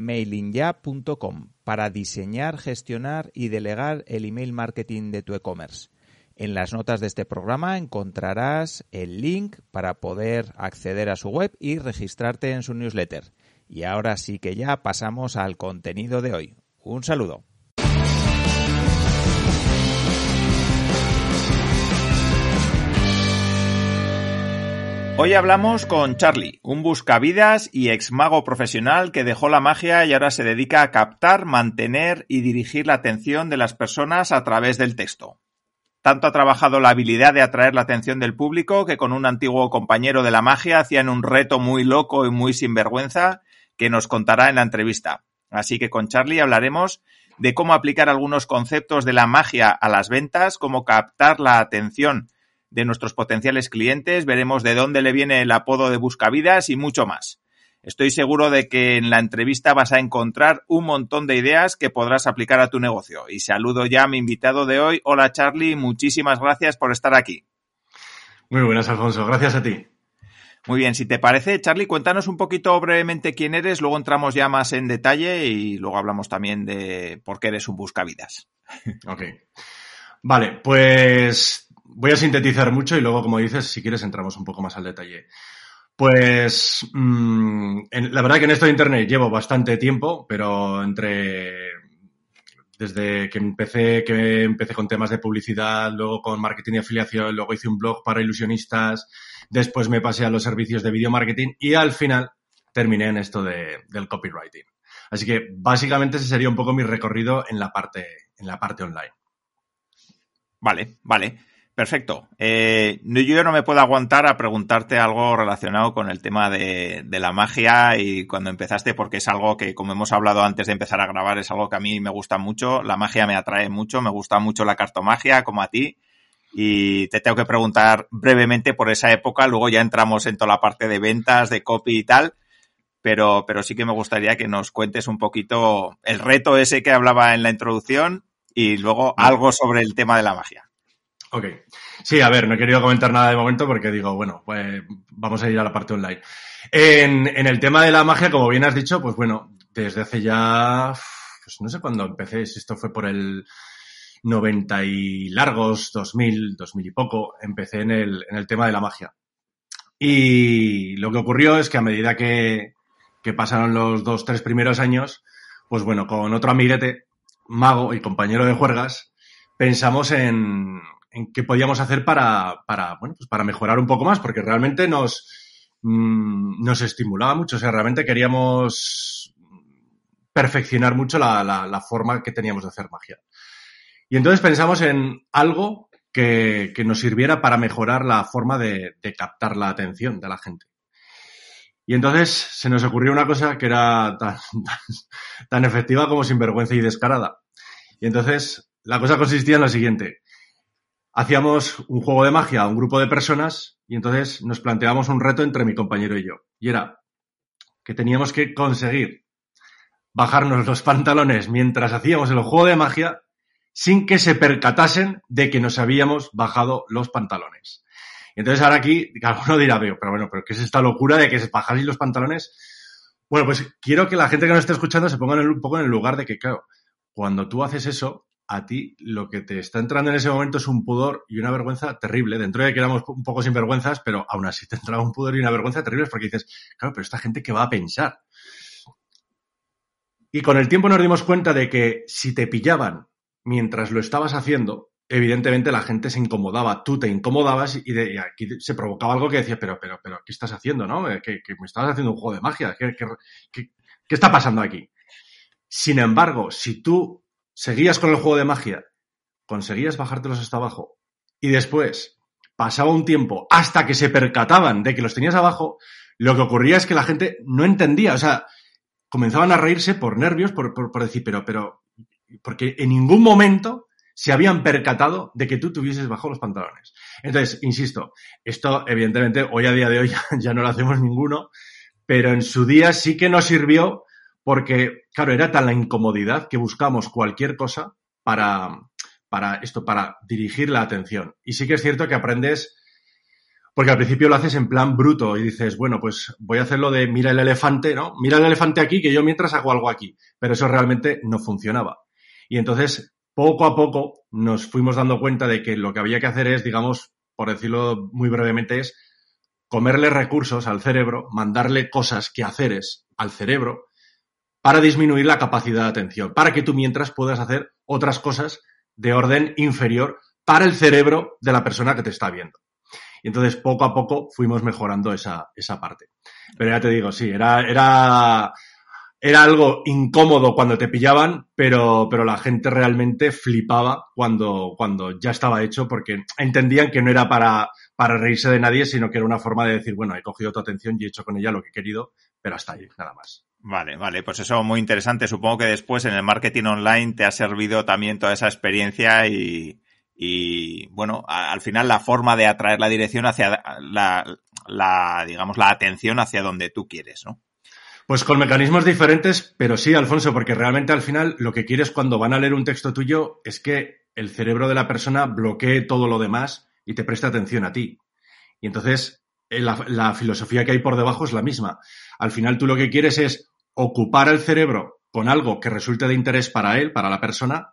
mailingya.com para diseñar, gestionar y delegar el email marketing de tu e-commerce. En las notas de este programa encontrarás el link para poder acceder a su web y registrarte en su newsletter. Y ahora sí que ya pasamos al contenido de hoy. Un saludo. Hoy hablamos con Charlie, un buscavidas y ex mago profesional que dejó la magia y ahora se dedica a captar, mantener y dirigir la atención de las personas a través del texto. Tanto ha trabajado la habilidad de atraer la atención del público que con un antiguo compañero de la magia hacían un reto muy loco y muy sinvergüenza que nos contará en la entrevista. Así que con Charlie hablaremos de cómo aplicar algunos conceptos de la magia a las ventas, cómo captar la atención de nuestros potenciales clientes, veremos de dónde le viene el apodo de Buscavidas y mucho más. Estoy seguro de que en la entrevista vas a encontrar un montón de ideas que podrás aplicar a tu negocio. Y saludo ya a mi invitado de hoy. Hola Charlie, muchísimas gracias por estar aquí. Muy buenas, Alfonso. Gracias a ti. Muy bien, si te parece, Charlie, cuéntanos un poquito brevemente quién eres, luego entramos ya más en detalle y luego hablamos también de por qué eres un buscavidas. Ok. Vale, pues voy a sintetizar mucho y luego, como dices, si quieres entramos un poco más al detalle. Pues en, la verdad que en esto de Internet llevo bastante tiempo, pero entre desde que empecé, que empecé con temas de publicidad, luego con marketing y afiliación, luego hice un blog para ilusionistas, después me pasé a los servicios de video marketing y al final terminé en esto de, del copywriting. Así que básicamente ese sería un poco mi recorrido en la parte, en la parte online. Vale, vale. Perfecto. Eh, yo no me puedo aguantar a preguntarte algo relacionado con el tema de, de, la magia y cuando empezaste, porque es algo que, como hemos hablado antes de empezar a grabar, es algo que a mí me gusta mucho. La magia me atrae mucho, me gusta mucho la cartomagia, como a ti. Y te tengo que preguntar brevemente por esa época, luego ya entramos en toda la parte de ventas, de copy y tal. Pero, pero sí que me gustaría que nos cuentes un poquito el reto ese que hablaba en la introducción y luego algo sobre el tema de la magia. Ok. Sí, a ver, no he querido comentar nada de momento porque digo, bueno, pues vamos a ir a la parte online. En, el tema de la magia, como bien has dicho, pues bueno, desde hace ya, pues no sé cuándo empecé, si esto fue por el 90 y largos, 2000, 2000 y poco, empecé en el, en el tema de la magia. Y lo que ocurrió es que a medida que, que pasaron los dos, tres primeros años, pues bueno, con otro amiguete, mago y compañero de juergas, pensamos en, en qué podíamos hacer para, para, bueno, pues para mejorar un poco más, porque realmente nos, mmm, nos estimulaba mucho. O sea, realmente queríamos perfeccionar mucho la, la, la, forma que teníamos de hacer magia. Y entonces pensamos en algo que, que nos sirviera para mejorar la forma de, de, captar la atención de la gente. Y entonces se nos ocurrió una cosa que era tan, tan, tan efectiva como sinvergüenza y descarada. Y entonces la cosa consistía en lo siguiente hacíamos un juego de magia a un grupo de personas y entonces nos planteábamos un reto entre mi compañero y yo. Y era que teníamos que conseguir bajarnos los pantalones mientras hacíamos el juego de magia sin que se percatasen de que nos habíamos bajado los pantalones. Y entonces ahora aquí alguno dirá, pero bueno, pero ¿qué es esta locura de que se bajáis los pantalones? Bueno, pues quiero que la gente que nos esté escuchando se ponga un poco en el lugar de que, claro, cuando tú haces eso, a ti lo que te está entrando en ese momento es un pudor y una vergüenza terrible. Dentro de que éramos un poco sinvergüenzas, pero aún así te entraba un pudor y una vergüenza terrible porque dices, claro, pero esta gente qué va a pensar. Y con el tiempo nos dimos cuenta de que si te pillaban mientras lo estabas haciendo, evidentemente la gente se incomodaba, tú te incomodabas y, aquí se provocaba algo que decías, pero, pero, pero, ¿qué estás haciendo, no? Eh, que, me estabas haciendo un juego de magia, ¿Qué, qué, está pasando aquí? Sin embargo, si tú seguías con el juego de magia, conseguías bajártelos hasta abajo. Y después pasaba un tiempo hasta que se percataban de que los tenías abajo, lo que ocurría es que la gente no entendía, o sea, comenzaban a reírse por nervios, por, por, decir, pero, pero, porque en ningún momento se habían percatado de que tú tuvieses bajo los pantalones. Entonces, insisto, esto evidentemente hoy a día de hoy ya no lo hacemos ninguno, pero en su día sí que nos sirvió porque, claro, era tan la incomodidad que buscamos cualquier cosa para, para esto, para dirigir la atención. Y sí que es cierto que aprendes, porque al principio lo haces en plan bruto y dices, bueno, pues voy a hacerlo de mira el elefante, ¿no? Mira el elefante aquí, que yo mientras hago algo aquí. Pero eso realmente no funcionaba. Y entonces poco a poco nos fuimos dando cuenta de que lo que había que hacer es, digamos, por decirlo muy brevemente, es comerle recursos al cerebro, mandarle cosas que haceres al cerebro para disminuir la capacidad de atención, para que tú mientras puedas hacer otras cosas de orden inferior para el cerebro de la persona que te está viendo. Y entonces poco a poco fuimos mejorando esa, esa parte. Pero ya te digo, sí, era, era era algo incómodo cuando te pillaban, pero, pero la gente realmente flipaba cuando, cuando ya estaba hecho porque entendían que no era para, para reírse de nadie, sino que era una forma de decir, bueno, he cogido tu atención y he hecho con ella lo que he querido, pero hasta ahí, nada más. Vale, vale, pues eso muy interesante. Supongo que después en el marketing online te ha servido también toda esa experiencia y, y bueno, al final la forma de atraer la dirección hacia la, la, digamos, la atención hacia donde tú quieres, ¿no? Pues con mecanismos diferentes, pero sí, Alfonso, porque realmente al final lo que quieres cuando van a leer un texto tuyo es que el cerebro de la persona bloquee todo lo demás y te preste atención a ti. Y entonces eh, la, filosofía que hay por debajo es la misma. Al final tú lo que quieres es ocupar el cerebro con algo que resulte de interés para él, para la persona,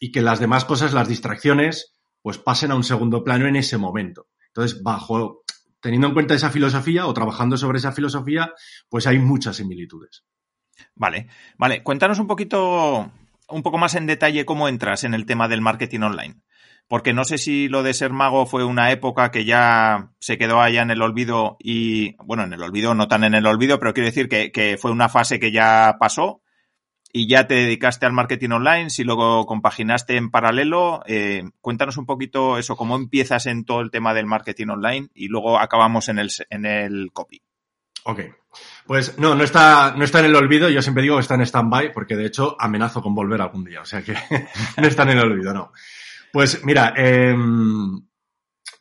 y que las demás cosas, las distracciones, pues pasen a un segundo plano en ese momento. Entonces, bajo teniendo en cuenta esa filosofía o trabajando sobre esa filosofía, pues hay muchas similitudes. Vale, vale. Cuéntanos un poquito, un poco más en detalle cómo entras en el tema del marketing online. Porque no sé si lo de ser mago fue una época que ya se quedó allá en el olvido y, bueno, en el olvido, no tan en el olvido, pero quiero decir que, que fue una fase que ya pasó y ya te dedicaste al marketing online, si luego compaginaste en paralelo, eh, cuéntanos un poquito eso, cómo empiezas en todo el tema del marketing online y luego acabamos en el, en el copy. Ok. Pues no, no está, no está en el olvido, yo siempre digo que está en stand-by, porque de hecho amenazo con volver algún día, o sea que no está en el olvido, no. Pues mira, em,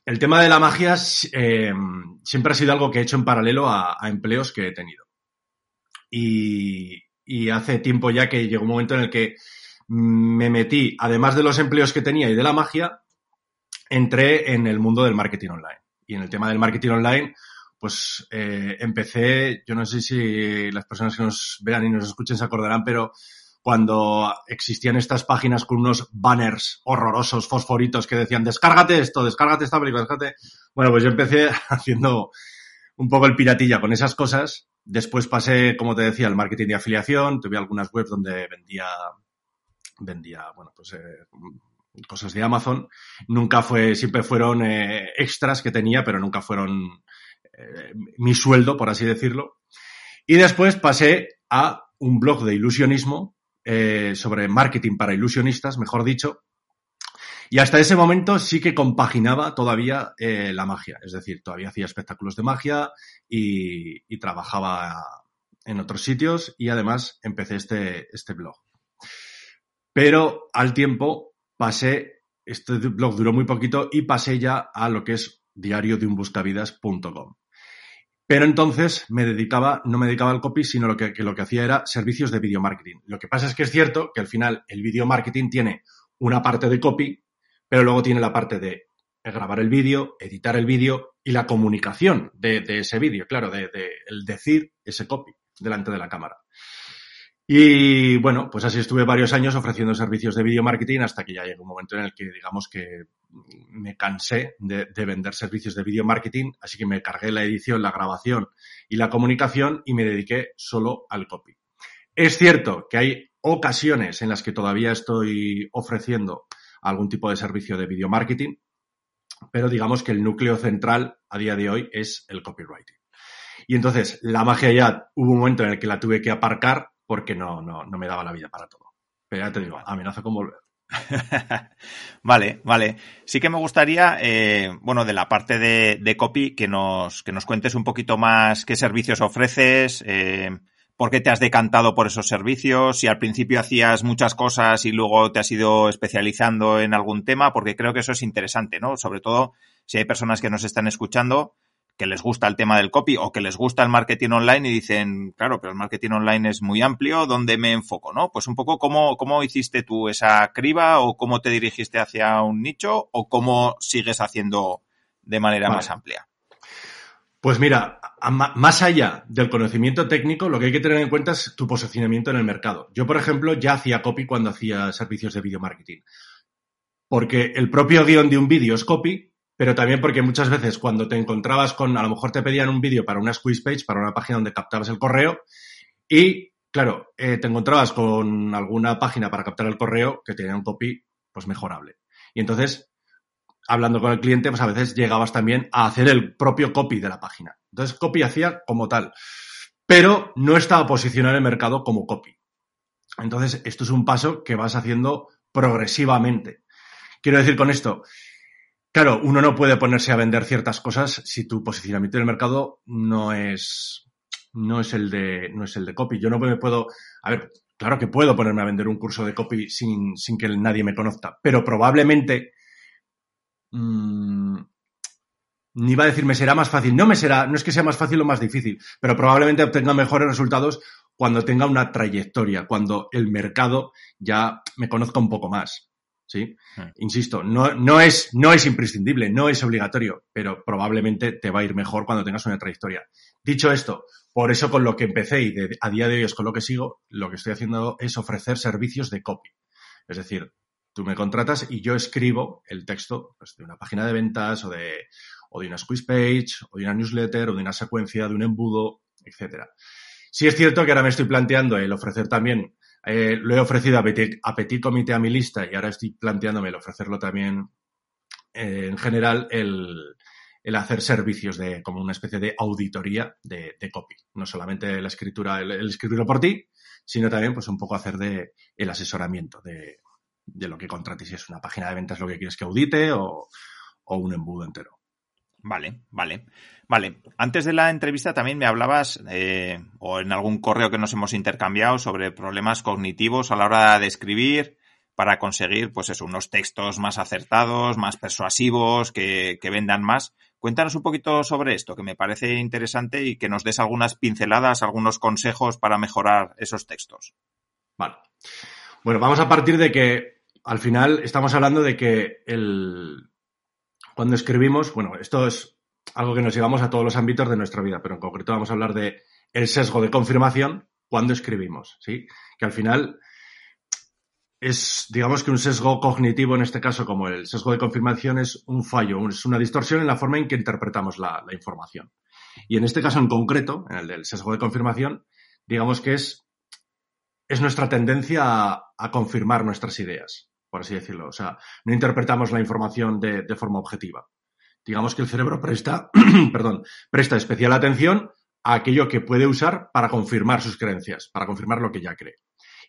el tema de la magia em, siempre ha sido algo que he hecho en paralelo a, empleos que he tenido. Y, y hace tiempo ya que llegó un momento en el que me metí, además de los empleos que tenía y de la magia, entré en el mundo del marketing online. Y en el tema del marketing online, pues eh, empecé, yo no sé si las personas que nos vean y nos escuchen se acordarán, pero cuando existían estas páginas con unos banners horrorosos, fosforitos, que decían, descárgate esto, descárgate esta película, descárgate. Bueno, pues yo empecé haciendo un poco el piratilla con esas cosas Después pasé, como te decía, al marketing de afiliación. Tuve algunas webs donde vendía, vendía, bueno, pues eh, cosas de Amazon. Nunca fue, siempre fueron eh, extras que tenía, pero nunca fueron eh, mi sueldo, por así decirlo. Y después pasé a un blog de ilusionismo sobre marketing para ilusionistas, mejor dicho, y hasta ese momento sí que compaginaba todavía eh, la magia, es decir, todavía hacía espectáculos de magia y, trabajaba en otros sitios y además empecé este, este blog. Pero al tiempo pasé, este blog duró muy poquito y pasé ya a lo que es diario de un Pero entonces me dedicaba, no me dedicaba al copy, sino lo que, que lo que hacía era servicios de video marketing. Lo que pasa es que es cierto que al final el video marketing tiene una parte de copy pero luego tiene la parte de grabar el vídeo, editar el vídeo y la comunicación de, ese vídeo, claro, de, el decir ese copy delante de la cámara. Y bueno, pues así estuve varios años ofreciendo servicios de video marketing hasta que ya llegó un momento en el que digamos que me cansé de, de, vender servicios de video marketing, así que me cargué la edición, la grabación y la comunicación y me dediqué solo al copy. Es cierto que hay ocasiones en las que todavía estoy ofreciendo algún tipo de servicio de video marketing, pero digamos que el núcleo central a día de hoy es el copywriting. Y entonces la magia ya hubo un momento en el que la tuve que aparcar porque no, no, no me daba la vida para todo. Pero ya te digo, amenazo con volver. vale, vale. Sí que me gustaría, eh, bueno, de la parte de, copy, que nos, que nos cuentes un poquito más qué servicios ofreces, eh, por qué te has decantado por esos servicios, si al principio hacías muchas cosas y luego te has ido especializando en algún tema, porque creo que eso es interesante, ¿no? Sobre todo si hay personas que nos están escuchando que les gusta el tema del copy o que les gusta el marketing online y dicen, claro, pero el marketing online es muy amplio, ¿dónde me enfoco? ¿No? Pues un poco cómo, cómo hiciste tú esa criba o cómo te dirigiste hacia un nicho o cómo sigues haciendo de manera más amplia. Pues mira, más allá del conocimiento técnico, lo que hay que tener en cuenta es tu posicionamiento en el mercado. Yo, por ejemplo, ya hacía copy cuando hacía servicios de video marketing. Porque el propio guion de un vídeo es copy, pero también porque muchas veces cuando te encontrabas con, a lo mejor te pedían un vídeo para una squeeze page, para una página donde captabas el correo, y claro, eh, te encontrabas con alguna página para captar el correo que tenía un copy pues mejorable. Y entonces, hablando con el cliente, pues a veces llegabas también a hacer el propio copy de la página. Entonces, copy hacía como tal, pero no estaba posicionado en el mercado como copy. Entonces, esto es un paso que vas haciendo progresivamente. Quiero decir con esto, Claro, uno no puede ponerse a vender ciertas cosas si tu posicionamiento en el mercado no es, no es el de, no es el de copy. Yo no me puedo, a ver, claro que puedo ponerme a vender un curso de copy sin, sin que nadie me conozca, pero probablemente, mmm, ni va a decir me será más fácil. No me será, no es que sea más fácil o más difícil, pero probablemente obtenga mejores resultados cuando tenga una trayectoria, cuando el mercado ya me conozca un poco más. ¿Sí? Hmm. Insisto, no, no, es, no es imprescindible, no es obligatorio, pero probablemente te va a ir mejor cuando tengas una trayectoria. Dicho esto, por eso con lo que empecé y a día de hoy es con lo que sigo, lo que estoy haciendo es ofrecer servicios de copy. Es decir, tú me contratas y yo escribo el texto pues, de una página de ventas o de, o de una squeeze page o de una newsletter o de una secuencia, de un embudo, etcétera. Sí es cierto que ahora me estoy planteando el ofrecer también eh, lo he ofrecido a Petit, a Comité a mi lista y ahora estoy planteándome el ofrecerlo también eh, en general el, el, hacer servicios de como una especie de auditoría de, de copy. No solamente la escritura, el, escribirlo por ti, sino también pues un poco hacer de el asesoramiento de, de lo que contrates, si es una página de ventas lo que quieres que audite o, o un embudo entero. Vale, vale. Vale, antes de la entrevista también me hablabas, eh, o en algún correo que nos hemos intercambiado, sobre problemas cognitivos a la hora de escribir para conseguir, pues eso, unos textos más acertados, más persuasivos, que, que vendan más. Cuéntanos un poquito sobre esto, que me parece interesante y que nos des algunas pinceladas, algunos consejos para mejorar esos textos. Vale. Bueno, vamos a partir de que al final estamos hablando de que el, cuando escribimos, bueno, esto es algo que nos llevamos a todos los ámbitos de nuestra vida, pero en concreto vamos a hablar de el sesgo de confirmación cuando escribimos, ¿sí? Que al final es, digamos que un sesgo cognitivo en este caso, como el sesgo de confirmación, es un fallo, es una distorsión en la forma en que interpretamos la, información. Y en este caso en concreto, en el del sesgo de confirmación, digamos que es, es nuestra tendencia a confirmar nuestras ideas por así decirlo. O sea, no interpretamos la información de, forma objetiva. Digamos que el cerebro presta, perdón, presta especial atención a aquello que puede usar para confirmar sus creencias, para confirmar lo que ya cree.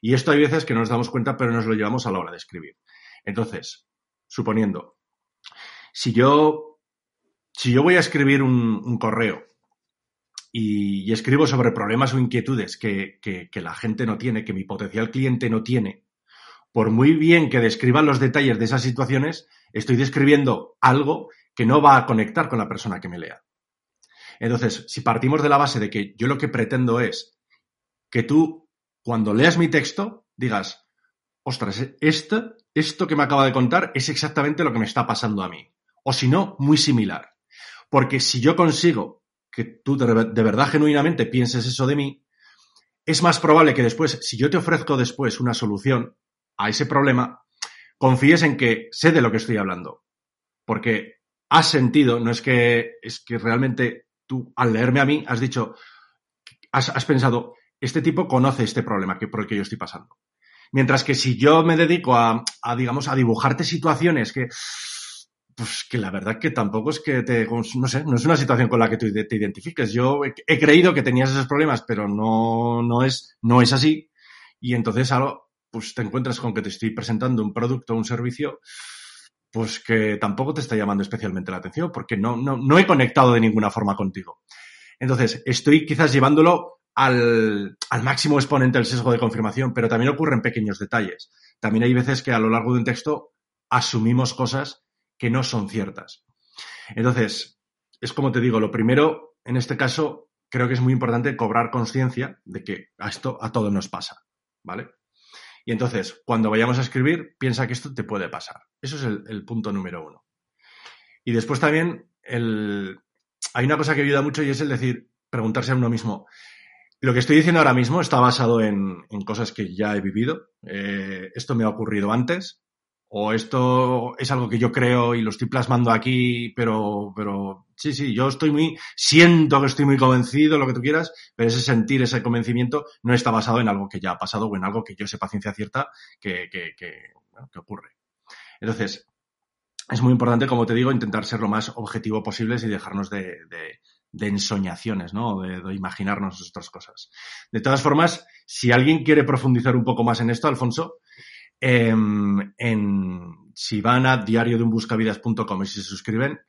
Y esto hay veces que no nos damos cuenta, pero nos lo llevamos a la hora de escribir. Entonces, suponiendo, si yo, si yo voy a escribir un, correo y, escribo sobre problemas o inquietudes que, que, la gente no tiene, que mi potencial cliente no tiene, por muy bien que describa los detalles de esas situaciones, estoy describiendo algo que no va a conectar con la persona que me lea. Entonces, si partimos de la base de que yo lo que pretendo es que tú, cuando leas mi texto, digas, ostras, esto, esto que me acaba de contar es exactamente lo que me está pasando a mí. O si no, muy similar. Porque si yo consigo que tú de verdad genuinamente pienses eso de mí, es más probable que después, si yo te ofrezco después una solución, a ese problema, confíes en que sé de lo que estoy hablando. Porque has sentido, no es que, es que realmente tú al leerme a mí has dicho, has, pensado, este tipo conoce este problema que, por el que yo estoy pasando. Mientras que si yo me dedico a, digamos, a dibujarte situaciones que, pues que la verdad que tampoco es que te, no sé, no es una situación con la que tú te identifiques. Yo he, creído que tenías esos problemas, pero no, no es, no es así. Y entonces algo, pues te encuentras con que te estoy presentando un producto o un servicio, pues que tampoco te está llamando especialmente la atención, porque no, no, no he conectado de ninguna forma contigo. Entonces, estoy quizás llevándolo al, al máximo exponente del sesgo de confirmación, pero también ocurre en pequeños detalles. También hay veces que a lo largo de un texto asumimos cosas que no son ciertas. Entonces, es como te digo, lo primero, en este caso, creo que es muy importante cobrar conciencia de que a esto a todos nos pasa, ¿vale? Y entonces, cuando vayamos a escribir, piensa que esto te puede pasar. Eso es el, punto número uno. Y después también hay una cosa que ayuda mucho y es el decir, preguntarse a uno mismo, lo que estoy diciendo ahora mismo está basado en, cosas que ya he vivido. Eh, esto me ha ocurrido antes o esto es algo que yo creo y lo estoy plasmando aquí, pero, pero sí, sí, yo estoy muy, siento que estoy muy convencido, lo que tú quieras, pero ese sentir, ese convencimiento no está basado en algo que ya ha pasado o en algo que yo sepa ciencia cierta que, que, que, que ocurre. Entonces, es muy importante, como te digo, intentar ser lo más objetivo posible y dejarnos de, de, de ensoñaciones, ¿no? De, de, imaginarnos otras cosas. De todas formas, si alguien quiere profundizar un poco más en esto, Alfonso, eh, en, si van a diario de un buscavidas.com y se suscriben,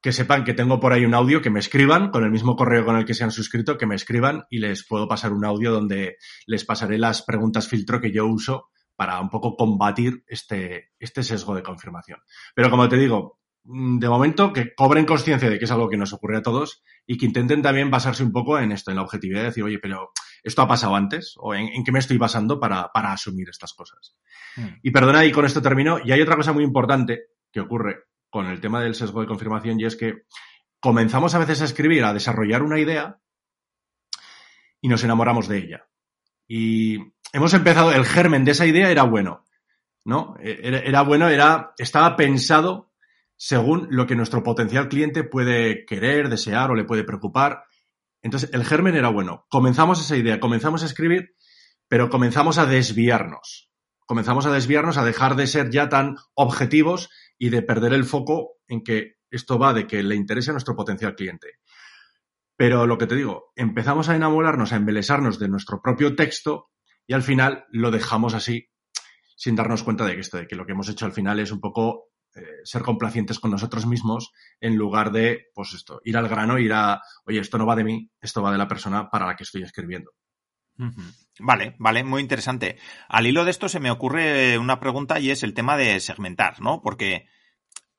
que sepan que tengo por ahí un audio, que me escriban con el mismo correo con el que se han suscrito, que me escriban y les puedo pasar un audio donde les pasaré las preguntas filtro que yo uso para un poco combatir este, este sesgo de confirmación. Pero como te digo, de momento, que cobren conciencia de que es algo que nos ocurre a todos y que intenten también basarse un poco en esto, en la objetividad de decir, oye, pero esto ha pasado antes o en, qué me estoy basando para, para asumir estas cosas. Mm. Y perdona, y con esto termino. Y hay otra cosa muy importante que ocurre con el tema del sesgo de confirmación y es que comenzamos a veces a escribir, a desarrollar una idea y nos enamoramos de ella. Y hemos empezado, el germen de esa idea era bueno, ¿no? E, era, era bueno, era, estaba pensado según lo que nuestro potencial cliente puede querer, desear o le puede preocupar. Entonces, el germen era bueno. Comenzamos esa idea, comenzamos a escribir, pero comenzamos a desviarnos. Comenzamos a desviarnos, a dejar de ser ya tan objetivos y de perder el foco en que esto va de que le interese a nuestro potencial cliente. Pero lo que te digo, empezamos a enamorarnos, a embelesarnos de nuestro propio texto y al final lo dejamos así sin darnos cuenta de que esto, de que lo que hemos hecho al final es un poco eh, ser complacientes con nosotros mismos en lugar de, pues esto, ir al grano, ir a, oye, esto no va de mí, esto va de la persona para la que estoy escribiendo. Vale, vale, muy interesante. Al hilo de esto se me ocurre una pregunta y es el tema de segmentar, ¿no? Porque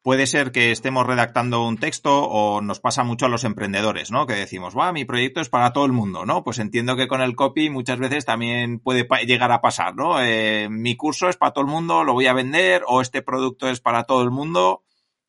puede ser que estemos redactando un texto o nos pasa mucho a los emprendedores, ¿no? Que decimos, va, mi proyecto es para todo el mundo, ¿no? Pues entiendo que con el copy muchas veces también puede llegar a pasar, ¿no? Eh, mi curso es para todo el mundo, lo voy a vender o este producto es para todo el mundo.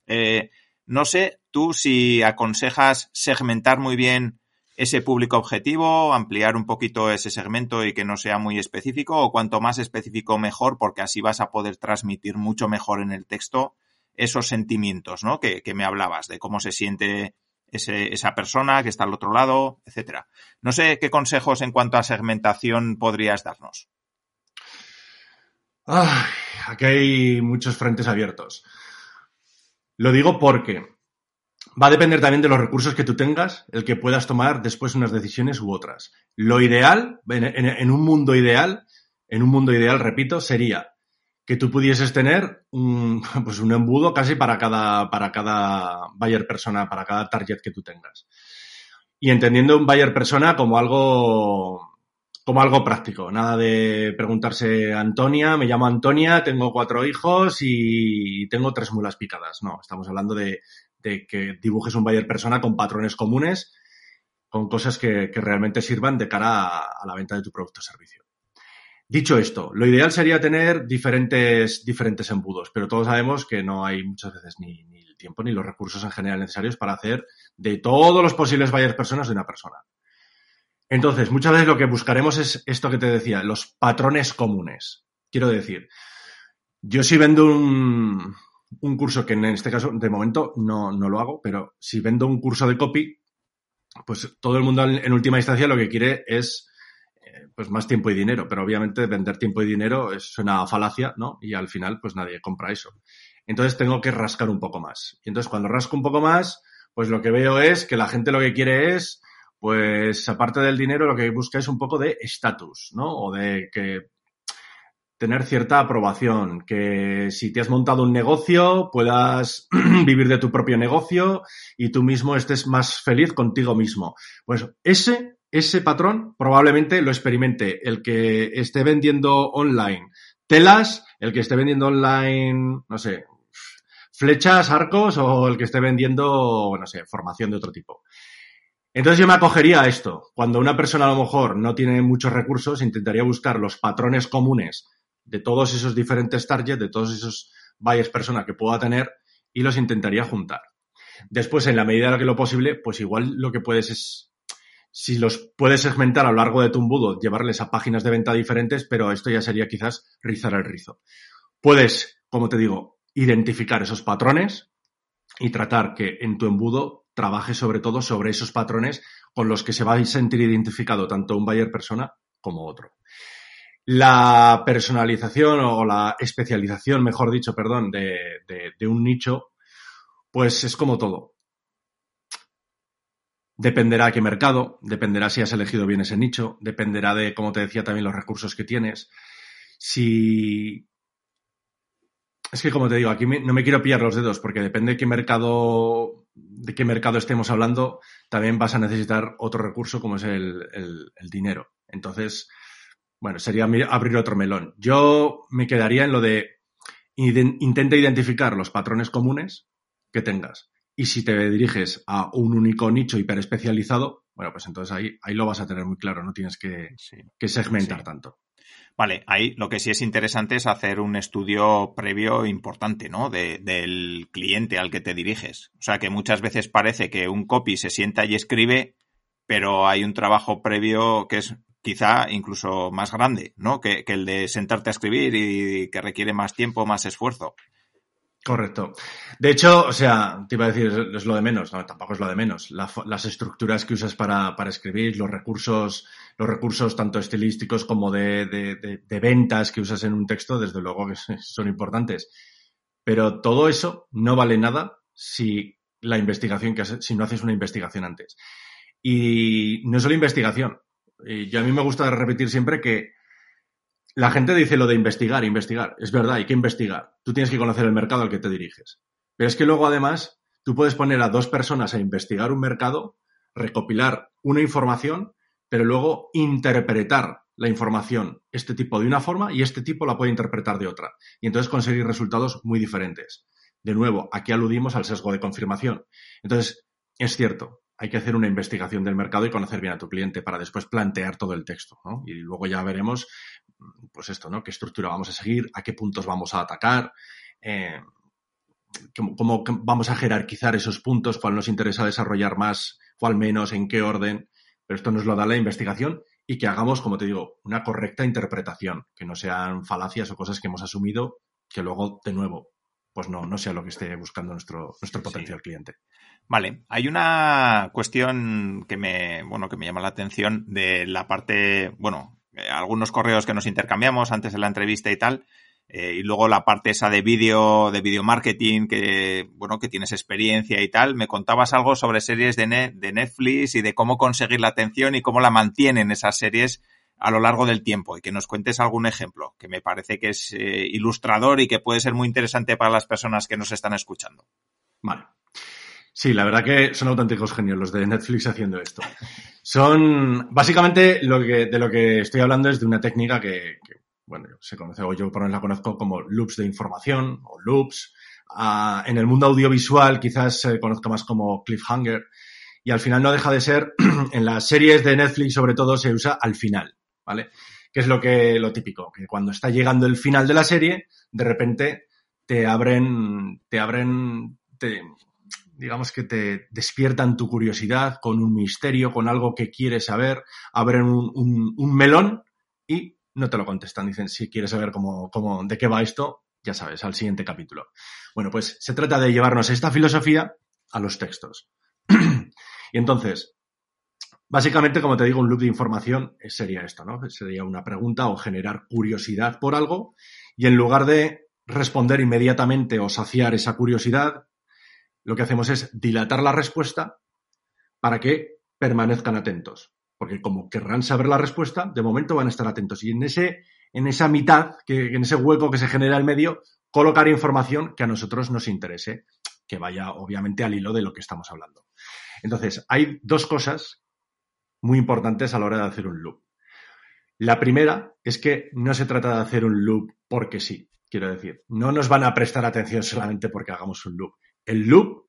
Eh, no sé, tú si aconsejas segmentar muy bien ese público objetivo, ampliar un poquito ese segmento y que no sea muy específico o cuanto más específico mejor porque así vas a poder transmitir mucho mejor en el texto esos sentimientos, ¿no? Que, que me hablabas, de cómo se siente esa persona que está al otro lado, etcétera. No sé qué consejos en cuanto a segmentación podrías darnos. Ay, aquí hay muchos frentes abiertos. Lo digo porque va a depender también de los recursos que tú tengas, el que puedas tomar después unas decisiones u otras. Lo ideal, en un mundo ideal, en un mundo ideal, repito, sería que tú pudieses tener un, pues un embudo casi para cada, para cada buyer persona, para cada target que tú tengas. Y entendiendo un buyer persona como algo, como algo práctico. Nada de preguntarse Antonia, me llamo Antonia, tengo cuatro hijos y tengo tres mulas picadas. No, estamos hablando de, de que dibujes un buyer persona con patrones comunes, con cosas que, que realmente sirvan de cara a, a la venta de tu producto o servicio. Dicho esto, lo ideal sería tener diferentes, diferentes embudos, pero todos sabemos que no hay muchas veces ni, el tiempo ni los recursos en general necesarios para hacer de todos los posibles varias personas de una persona. Entonces, muchas veces lo que buscaremos es esto que te decía, los patrones comunes. Quiero decir, yo si vendo un, un curso que en este caso, de momento, no, no lo hago, pero si vendo un curso de copy, pues todo el mundo en última instancia lo que quiere es pues más tiempo y dinero, pero obviamente vender tiempo y dinero es una falacia, ¿no? Y al final, pues nadie compra eso. Entonces tengo que rascar un poco más. Y entonces cuando rasco un poco más, pues lo que veo es que la gente lo que quiere es, pues aparte del dinero, lo que busca es un poco de estatus, ¿no? O de que tener cierta aprobación, que si te has montado un negocio puedas vivir de tu propio negocio y tú mismo estés más feliz contigo mismo. Pues ese, ese patrón probablemente lo experimente el que esté vendiendo online telas, el que esté vendiendo online, no sé, flechas, arcos o el que esté vendiendo, no sé, formación de otro tipo. Entonces yo me acogería a esto. Cuando una persona a lo mejor no tiene muchos recursos, intentaría buscar los patrones comunes de todos esos diferentes targets, de todos esos buyers personas que pueda tener y los intentaría juntar. Después, en la medida de lo que lo posible, pues igual lo que puedes es, si los puedes segmentar a lo largo de tu embudo, llevarles a páginas de venta diferentes, pero esto ya sería quizás rizar el rizo. Puedes, como te digo, identificar esos patrones y tratar que en tu embudo trabaje sobre todo sobre esos patrones con los que se va a sentir identificado tanto un buyer persona como otro. La personalización o la especialización, mejor dicho, perdón, de, de, un nicho, pues es como todo. Dependerá a qué mercado, dependerá si has elegido bien ese nicho, dependerá de, como te decía, también los recursos que tienes. Si. Es que, como te digo, aquí no me quiero pillar los dedos porque depende de qué mercado, de qué mercado estemos hablando, también vas a necesitar otro recurso como es el, el dinero. Entonces, bueno, sería abrir otro melón. Yo me quedaría en lo de intenta identificar los patrones comunes que tengas. Y si te diriges a un único nicho hiperespecializado, bueno, pues entonces ahí, ahí lo vas a tener muy claro, no tienes que, segmentar tanto. Vale, ahí lo que sí es interesante es hacer un estudio previo importante, ¿no? del cliente al que te diriges. O sea, que muchas veces parece que un copy se sienta y escribe, pero hay un trabajo previo que es quizá incluso más grande, ¿no? Que, el de sentarte a escribir y que requiere más tiempo, más esfuerzo. Correcto. De hecho, o sea, te iba a decir, es lo de menos, no, tampoco es lo de menos. las estructuras que usas para, escribir, los recursos, los recursos tanto estilísticos como de, ventas que usas en un texto, desde luego que son importantes. Pero todo eso no vale nada si la investigación que si no haces una investigación antes. Y no solo investigación, y yo a mí me gusta repetir siempre que la gente dice lo de investigar, investigar. Es verdad, hay que investigar. Tú tienes que conocer el mercado al que te diriges. Pero es que luego, además, tú puedes poner a dos personas a investigar un mercado, recopilar una información, pero luego interpretar la información, este tipo de una forma y este tipo la puede interpretar de otra. Y entonces conseguir resultados muy diferentes. De nuevo, aquí aludimos al sesgo de confirmación. Entonces, es cierto, hay que hacer una investigación del mercado y conocer bien a tu cliente para después plantear todo el texto, ¿no? Y luego ya veremos, pues esto, ¿no? ¿Qué estructura vamos a seguir? ¿A qué puntos vamos a atacar? Eh, cómo, vamos a jerarquizar esos puntos? ¿Cuál nos interesa desarrollar más? ¿Cuál menos? ¿En qué orden? Pero esto nos lo da la investigación y que hagamos, como te digo, una correcta interpretación, que no sean falacias o cosas que hemos asumido que luego, de nuevo, pues no, no sea lo que esté buscando nuestro, nuestro potencial cliente. Vale, hay una cuestión que me, bueno, que me llama la atención de la parte, bueno, eh, algunos correos que nos intercambiamos antes de la entrevista y tal, eh, y luego la parte esa de vídeo, de video marketing, que, bueno, que tienes experiencia y tal. Me contabas algo sobre series de, de Netflix y de cómo conseguir la atención y cómo la mantienen esas series a lo largo del tiempo y que nos cuentes algún ejemplo que me parece que es eh, ilustrador y que puede ser muy interesante para las personas que nos están escuchando. Vale. Sí, la verdad que son auténticos genios los de Netflix haciendo esto. Son, básicamente, lo que, de lo que estoy hablando es de una técnica que, bueno, se conoce, o yo por lo menos la conozco como loops de información o loops. Ah, en el mundo audiovisual quizás se conozca más como cliffhanger. Y al final no deja de ser, en las series de Netflix sobre todo se usa al final, ¿vale? Que es lo que, lo típico, que cuando está llegando el final de la serie, de repente te abren, te abren, te, digamos que te despiertan tu curiosidad con un misterio, con algo que quieres saber, abren un, melón y no te lo contestan. Dicen, si quieres saber cómo, cómo, de qué va esto, ya sabes, al siguiente capítulo. Bueno, pues se trata de llevarnos esta filosofía a los textos. y entonces, Básicamente, como te digo, un loop de información sería esto, ¿no? Sería una pregunta o generar curiosidad por algo y en lugar de responder inmediatamente o saciar esa curiosidad, lo que hacemos es dilatar la respuesta para que permanezcan atentos. Porque como querrán saber la respuesta, de momento van a estar atentos. Y en, ese, en esa mitad, que, en ese hueco que se genera el medio, colocar información que a nosotros nos interese, que vaya obviamente al hilo de lo que estamos hablando. Entonces, hay dos cosas muy importantes a la hora de hacer un loop. La primera es que no se trata de hacer un loop porque sí, quiero decir, no nos van a prestar atención solamente porque hagamos un loop. El loop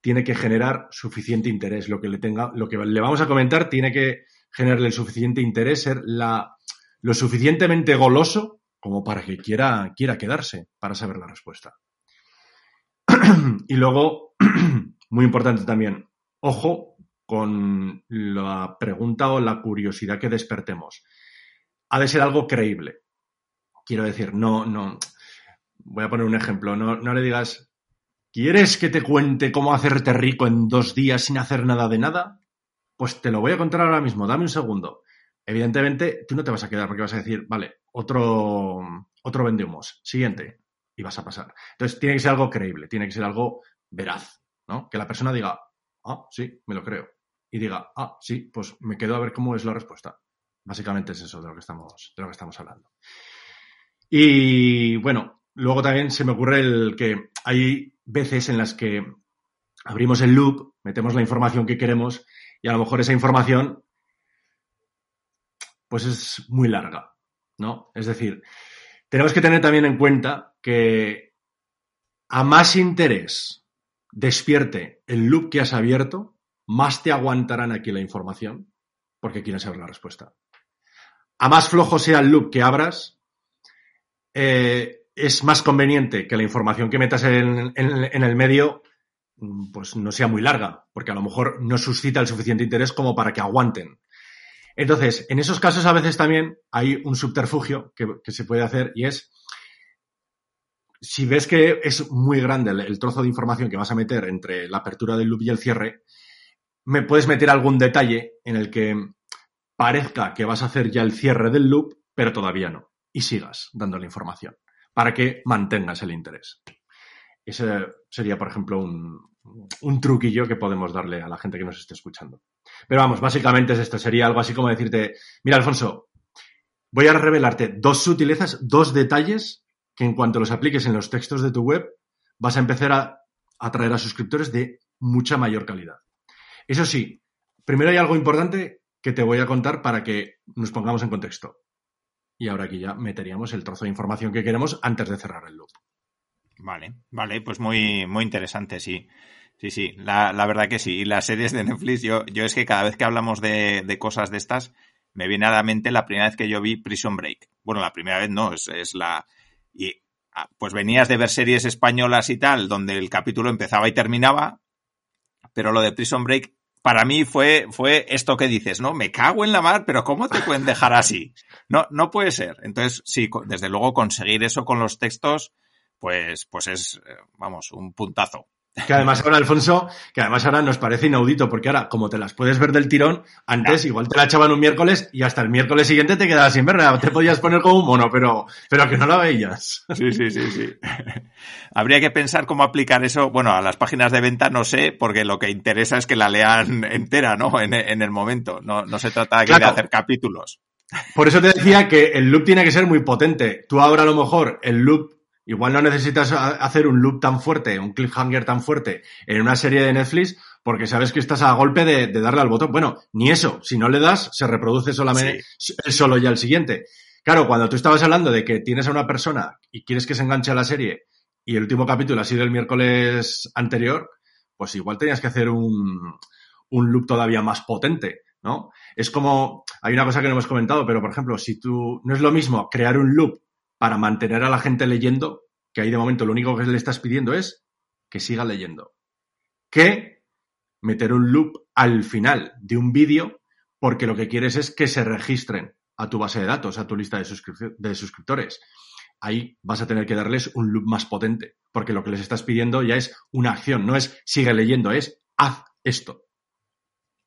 tiene que generar suficiente interés. Lo que le vamos a comentar tiene que generarle el suficiente interés, ser lo suficientemente goloso como para que quiera, quiera quedarse para saber la respuesta. y luego, muy importante también, ojo con la pregunta o la curiosidad que despertemos. Ha de ser algo creíble. Quiero decir, no, no. Voy a poner un ejemplo. No, no le digas, ¿quieres que te cuente cómo hacerte rico en dos días sin hacer nada de nada? Pues te lo voy a contar ahora mismo, dame un segundo. Evidentemente, tú no te vas a quedar porque vas a decir, vale, otro, otro vendemos, siguiente, y vas a pasar. Entonces, tiene que ser algo creíble, tiene que ser algo veraz, ¿no? Que la persona diga, ah, sí, me lo creo. Y diga, ah, sí, pues me quedo a ver cómo es la respuesta. Básicamente es eso de lo que estamos, de lo que estamos hablando. Y bueno, luego también se me ocurre el que hay veces en las que abrimos el loop, metemos la información que queremos y a lo mejor esa información pues es muy larga, ¿no? Es decir, tenemos que tener también en cuenta que a más interés despierte el loop que has abierto, más te aguantarán aquí la información porque quieren saber la respuesta. A más flojo sea el loop que abras, eh, es más conveniente que la información que metas en, el medio mm, pues no sea muy larga, porque a lo mejor no suscita el suficiente interés como para que aguanten. Entonces, en esos casos a veces también hay un subterfugio que, se puede hacer y es, si ves que es muy grande el, trozo de información que vas a meter entre la apertura del loop y el cierre, me puedes meter algún detalle en el que parezca que vas a hacer ya el cierre del loop, pero todavía no, y sigas dando la información para que mantengas el interés. Ese sería, por ejemplo, un, truquillo que podemos darle a la gente que nos esté escuchando. Pero vamos, básicamente es esto. Sería algo así como decirte, mira, Alfonso, voy a revelarte dos sutilezas, dos detalles que en cuanto los apliques en los textos de tu web, vas a empezar a atraer a suscriptores de mucha mayor calidad. Eso sí, primero hay algo importante que te voy a contar para que nos pongamos en contexto. Y ahora aquí ya meteríamos el trozo de información que queremos antes de cerrar el loop. Vale, vale, pues muy, muy interesante, sí. Sí, sí, la, la, verdad que sí. Y las series de Netflix, yo, yo es que cada vez que hablamos de, de, cosas de estas, me viene a la mente la primera vez que yo vi Prison Break. Bueno, la primera vez no, es, es la... Y ah, pues venías de ver series españolas y tal, donde el capítulo empezaba y terminaba, pero lo de Prison Break para mí fue, fue esto que dices, ¿no? Me cago en la mar, pero ¿cómo te pueden dejar así? No, no puede ser. Entonces, sí, desde luego conseguir eso con los textos, pues, pues es, eh, vamos, un puntazo. Que además ahora, Alfonso, que además ahora nos parece inaudito, porque ahora, como te las puedes ver del tirón, antes igual te la echaban un miércoles y hasta el miércoles siguiente te quedabas sin verla. Te podías poner como un mono, pero, pero que no la veías. Sí, sí, sí, sí. Habría que pensar cómo aplicar eso, bueno, a las páginas de venta no sé, porque lo que interesa es que la lean entera, ¿no? En, el momento. No, no se trata de hacer capítulos. Por eso te decía que el loop tiene que ser muy potente. Tú ahora a lo mejor el loop Igual no necesitas hacer un loop tan fuerte, un cliffhanger tan fuerte en una serie de Netflix porque sabes que estás a golpe de, darle al botón. Bueno, ni eso. Si no le das, se reproduce solamente solo ya el siguiente. Claro, cuando tú estabas hablando de que tienes a una persona y quieres que se enganche a la serie y el último capítulo ha sido el miércoles anterior, pues igual tenías que hacer un, un loop todavía más potente, ¿no? Es como, hay una cosa que no hemos comentado, pero por ejemplo, si tú, no es lo mismo crear un loop para mantener a la gente leyendo, que ahí de momento lo único que le estás pidiendo es que siga leyendo. Que meter un loop al final de un vídeo porque lo que quieres es que se registren a tu base de datos, a tu lista de, de suscriptores. Ahí vas a tener que darles un loop más potente, porque lo que les estás pidiendo ya es una acción, no es sigue leyendo, es haz esto.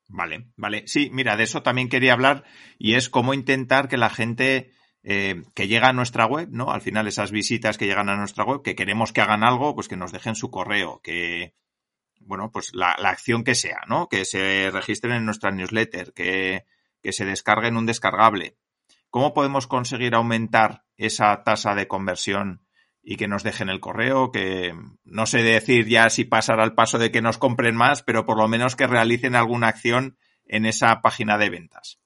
Vale, vale. Sí, mira, de eso también quería hablar y es cómo intentar que la gente eh, que llega a nuestra web, ¿no? Al final esas visitas que llegan a nuestra web, que queremos que hagan algo, pues que nos dejen su correo, que, bueno, pues la, la acción que sea, ¿no? Que se registren en nuestra newsletter, que, que se descarguen un descargable. ¿Cómo podemos conseguir aumentar esa tasa de conversión y que nos dejen el correo, que no sé decir ya si pasar al paso de que nos compren más, pero por lo menos que realicen alguna acción en esa página de ventas.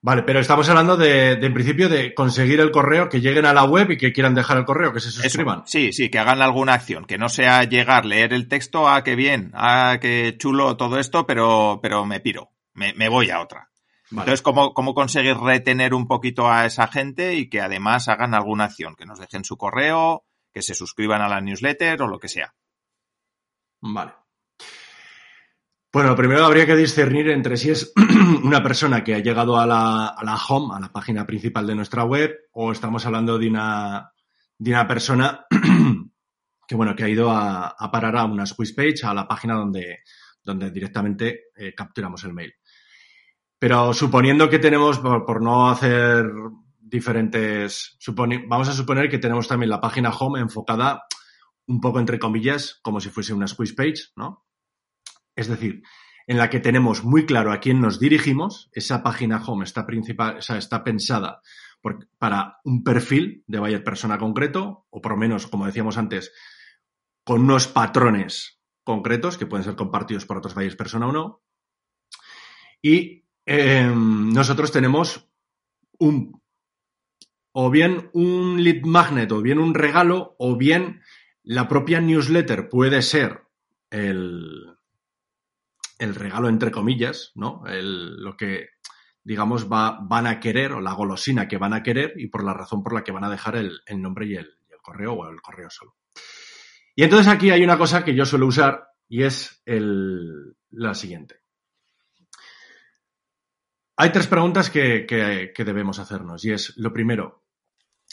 Vale, pero estamos hablando de, en principio, de conseguir el correo, que lleguen a la web y que quieran dejar el correo, que se suscriban. sí, sí, que hagan alguna acción, que no sea llegar, leer el texto, ah, qué bien, ah, qué chulo todo esto, pero, pero me piro, me, me voy a otra. Entonces, ¿cómo, ¿cómo conseguir retener un poquito a esa gente y que además hagan alguna acción? Que nos dejen su correo, que se suscriban a la newsletter o lo que sea. Vale. Bueno, primero habría que discernir entre si es una persona que ha llegado a la, a la, home, a la página principal de nuestra web, o estamos hablando de una, de una persona que, bueno, que ha ido a, a, parar a una squeeze page, a la página donde, donde directamente eh, capturamos el mail. Pero suponiendo que tenemos, por, no hacer diferentes, vamos a suponer que tenemos también la página home enfocada un poco entre comillas, como si fuese una squeeze page, ¿no? Es decir, en la que tenemos muy claro a quién nos dirigimos, esa página home está, principal, o sea, está pensada para un perfil de buyer persona concreto, o por lo menos, como decíamos antes, con unos patrones concretos que pueden ser compartidos por otros buyers persona o no. Y eh, nosotros tenemos un o bien un lead magnet o bien un regalo o bien la propia newsletter puede ser el, el regalo entre comillas, ¿no? Lo que digamos va, van a querer o la golosina que van a querer y por la razón por la que van a dejar el, el nombre y el, y el, correo o el correo solo. Y entonces aquí hay una cosa que yo suelo usar y es la siguiente. Hay tres preguntas que, que, debemos hacernos y es, lo primero,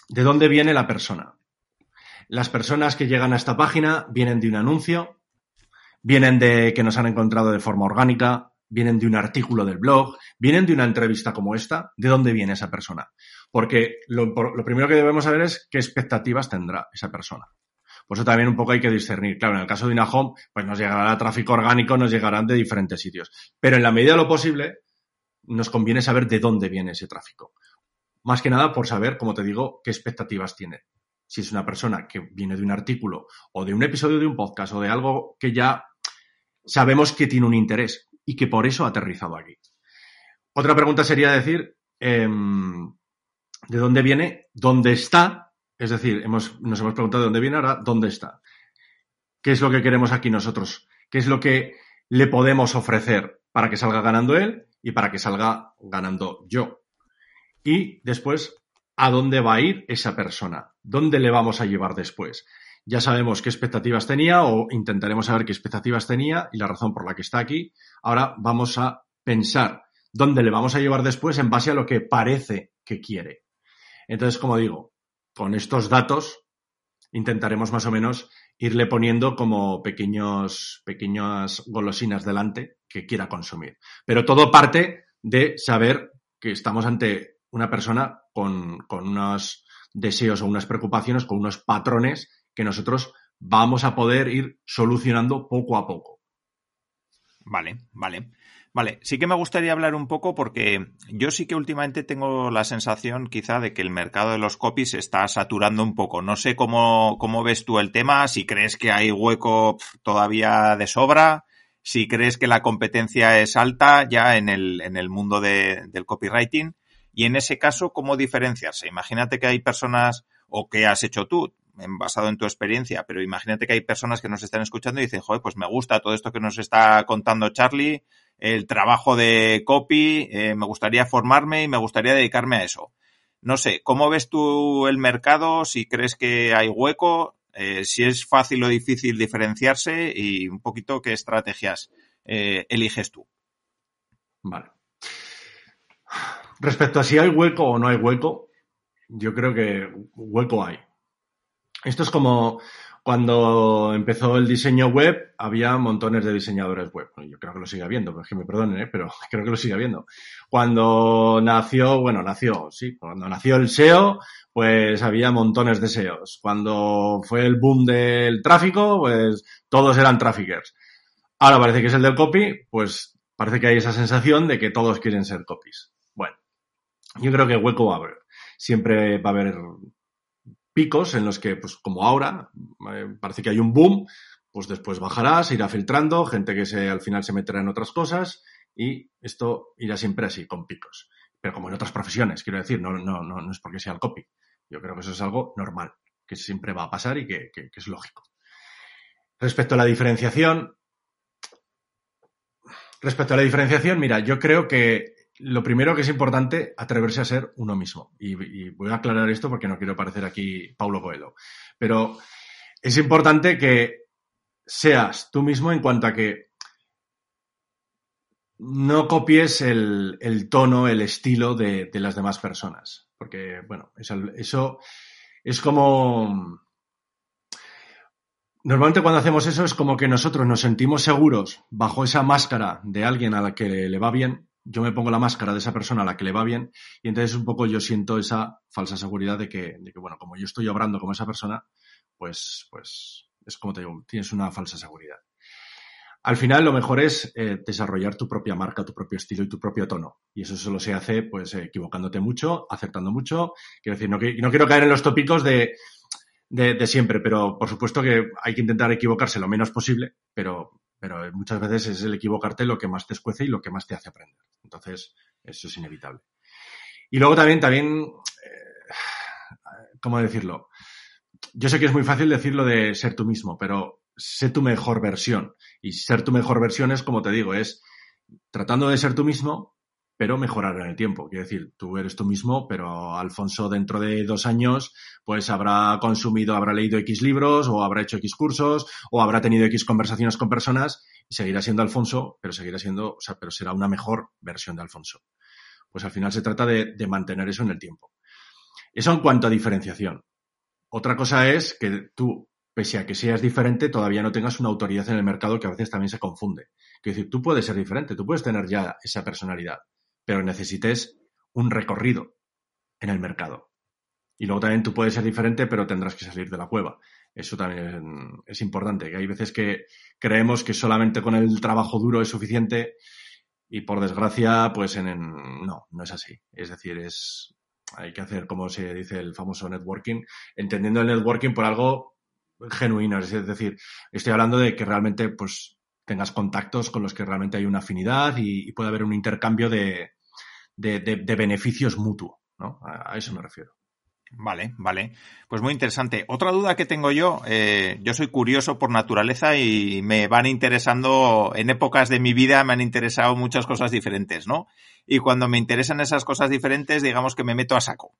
¿de dónde viene la persona? Las personas que llegan a esta página vienen de un anuncio, vienen de que nos han encontrado de forma orgánica, vienen de un artículo del blog, vienen de una entrevista como esta. ¿De dónde viene esa persona? Porque lo, primero que debemos saber es qué expectativas tendrá esa persona. Por eso también un poco hay que discernir. Claro, en el caso de una home, pues nos llegará tráfico orgánico, nos llegarán de diferentes sitios. Pero en la medida de lo posible, nos conviene saber de dónde viene ese tráfico. Más que nada por saber, como te digo, qué expectativas tiene. Si es una persona que viene de un artículo o de un episodio de un podcast o de algo que ya sabemos que tiene un interés y que por eso ha aterrizado aquí. Otra pregunta sería decir, eh, ¿de dónde viene? ¿Dónde está? Es decir, hemos, nos hemos preguntado de dónde viene ahora, ¿dónde está? ¿Qué es lo que queremos aquí nosotros? ¿Qué es lo que le podemos ofrecer para que salga ganando él y para que salga ganando yo. Y después, ¿a dónde va a ir esa persona? ¿Dónde le vamos a llevar después? Ya sabemos qué expectativas tenía o intentaremos saber qué expectativas tenía y la razón por la que está aquí. Ahora vamos a pensar dónde le vamos a llevar después en base a lo que parece que quiere. Entonces, como digo, con estos datos intentaremos más o menos irle poniendo como pequeños, pequeñas golosinas delante que quiera consumir. Pero todo parte de saber que estamos ante una persona con, con unos deseos o unas preocupaciones, con unos patrones que nosotros vamos a poder ir solucionando poco a poco. Vale, vale. Vale, sí que me gustaría hablar un poco porque yo sí que últimamente tengo la sensación quizá de que el mercado de los copies está saturando un poco. No sé cómo, cómo ves tú el tema, si crees que hay hueco todavía de sobra, si crees que la competencia es alta ya en el, en el mundo de, del copywriting y en ese caso, ¿cómo diferenciarse? Imagínate que hay personas o que has hecho tú, basado en tu experiencia, pero imagínate que hay personas que nos están escuchando y dicen, joder, pues me gusta todo esto que nos está contando Charlie, el trabajo de copy, eh, me gustaría formarme y me gustaría dedicarme a eso. No sé, ¿cómo ves tú el mercado? Si crees que hay hueco, eh, si es fácil o difícil diferenciarse y un poquito qué estrategias eh, eliges tú. Vale. Respecto a si hay hueco o no hay hueco, yo creo que hueco hay. Esto es como cuando empezó el diseño web, había montones de diseñadores web. Yo creo que lo sigue habiendo, que me perdonen, ¿eh? pero creo que lo sigue habiendo. Cuando nació, bueno, nació, sí, cuando nació el SEO, pues había montones de SEOs. Cuando fue el boom del tráfico, pues todos eran traffickers. Ahora parece que es el del copy, pues parece que hay esa sensación de que todos quieren ser copies. Yo creo que hueco va a haber. Siempre va a haber picos en los que, pues como ahora, eh, parece que hay un boom, pues después bajará, se irá filtrando, gente que se, al final se meterá en otras cosas y esto irá siempre así, con picos. Pero como en otras profesiones, quiero decir, no, no, no, no es porque sea el copy. Yo creo que eso es algo normal, que siempre va a pasar y que, que es lógico. Respecto a la diferenciación, respecto a la diferenciación, mira, yo creo que lo primero que es importante, atreverse a ser uno mismo. Y, voy a aclarar esto porque no quiero parecer aquí Paulo Coelho. Pero es importante que seas tú mismo en cuanto a que no copies el, tono, el estilo de, las demás personas. Porque, bueno, eso, eso es como... Normalmente cuando hacemos eso es como que nosotros nos sentimos seguros bajo esa máscara de alguien a la que le va bien yo me pongo la máscara de esa persona a la que le va bien y entonces un poco yo siento esa falsa seguridad de que, de que bueno, como yo estoy obrando como esa persona, pues, pues es como te digo, tienes una falsa seguridad. Al final lo mejor es eh, desarrollar tu propia marca, tu propio estilo y tu propio tono. Y eso solo se hace pues equivocándote mucho, acertando mucho. Quiero decir, no, no quiero caer en los tópicos de, de, de, siempre, pero por supuesto que hay que intentar equivocarse lo menos posible, pero, pero muchas veces es el equivocarte lo que más te escuece y lo que más te hace aprender. Entonces, eso es inevitable. Y luego también, también, eh, ¿cómo decirlo? Yo sé que es muy fácil decirlo de ser tú mismo, pero sé tu mejor versión. Y ser tu mejor versión es, como te digo, es tratando de ser tú mismo, pero mejorar en el tiempo. Quiero decir, tú eres tú mismo, pero Alfonso dentro de dos años, pues habrá consumido, habrá leído X libros, o habrá hecho X cursos, o habrá tenido X conversaciones con personas, y seguirá siendo Alfonso, pero seguirá siendo, o sea, pero será una mejor versión de Alfonso. Pues al final se trata de, mantener eso en el tiempo. Eso en cuanto a diferenciación. Otra cosa es que tú, pese a que seas diferente, todavía no tengas una autoridad en el mercado que a veces también se confunde. Quiero decir, tú puedes ser diferente, tú puedes tener ya esa personalidad pero necesites un recorrido en el mercado. Y luego también tú puedes ser diferente, pero tendrás que salir de la cueva. Eso también es importante, que hay veces que creemos que solamente con el trabajo duro es suficiente y por desgracia, pues en, no, no es así. Es decir, es hay que hacer, como se dice el famoso networking, entendiendo el networking por algo genuino. Es decir, estoy hablando de que realmente pues tengas contactos con los que realmente hay una afinidad y, y puede haber un intercambio de, de, beneficios mutuo, ¿no? A, eso me refiero. Vale, vale. Pues muy interesante. Otra duda que tengo yo, eh, yo soy curioso por naturaleza y me van interesando, en épocas de mi vida me han interesado muchas cosas diferentes, ¿no? Y cuando me interesan esas cosas diferentes, digamos que me meto a saco.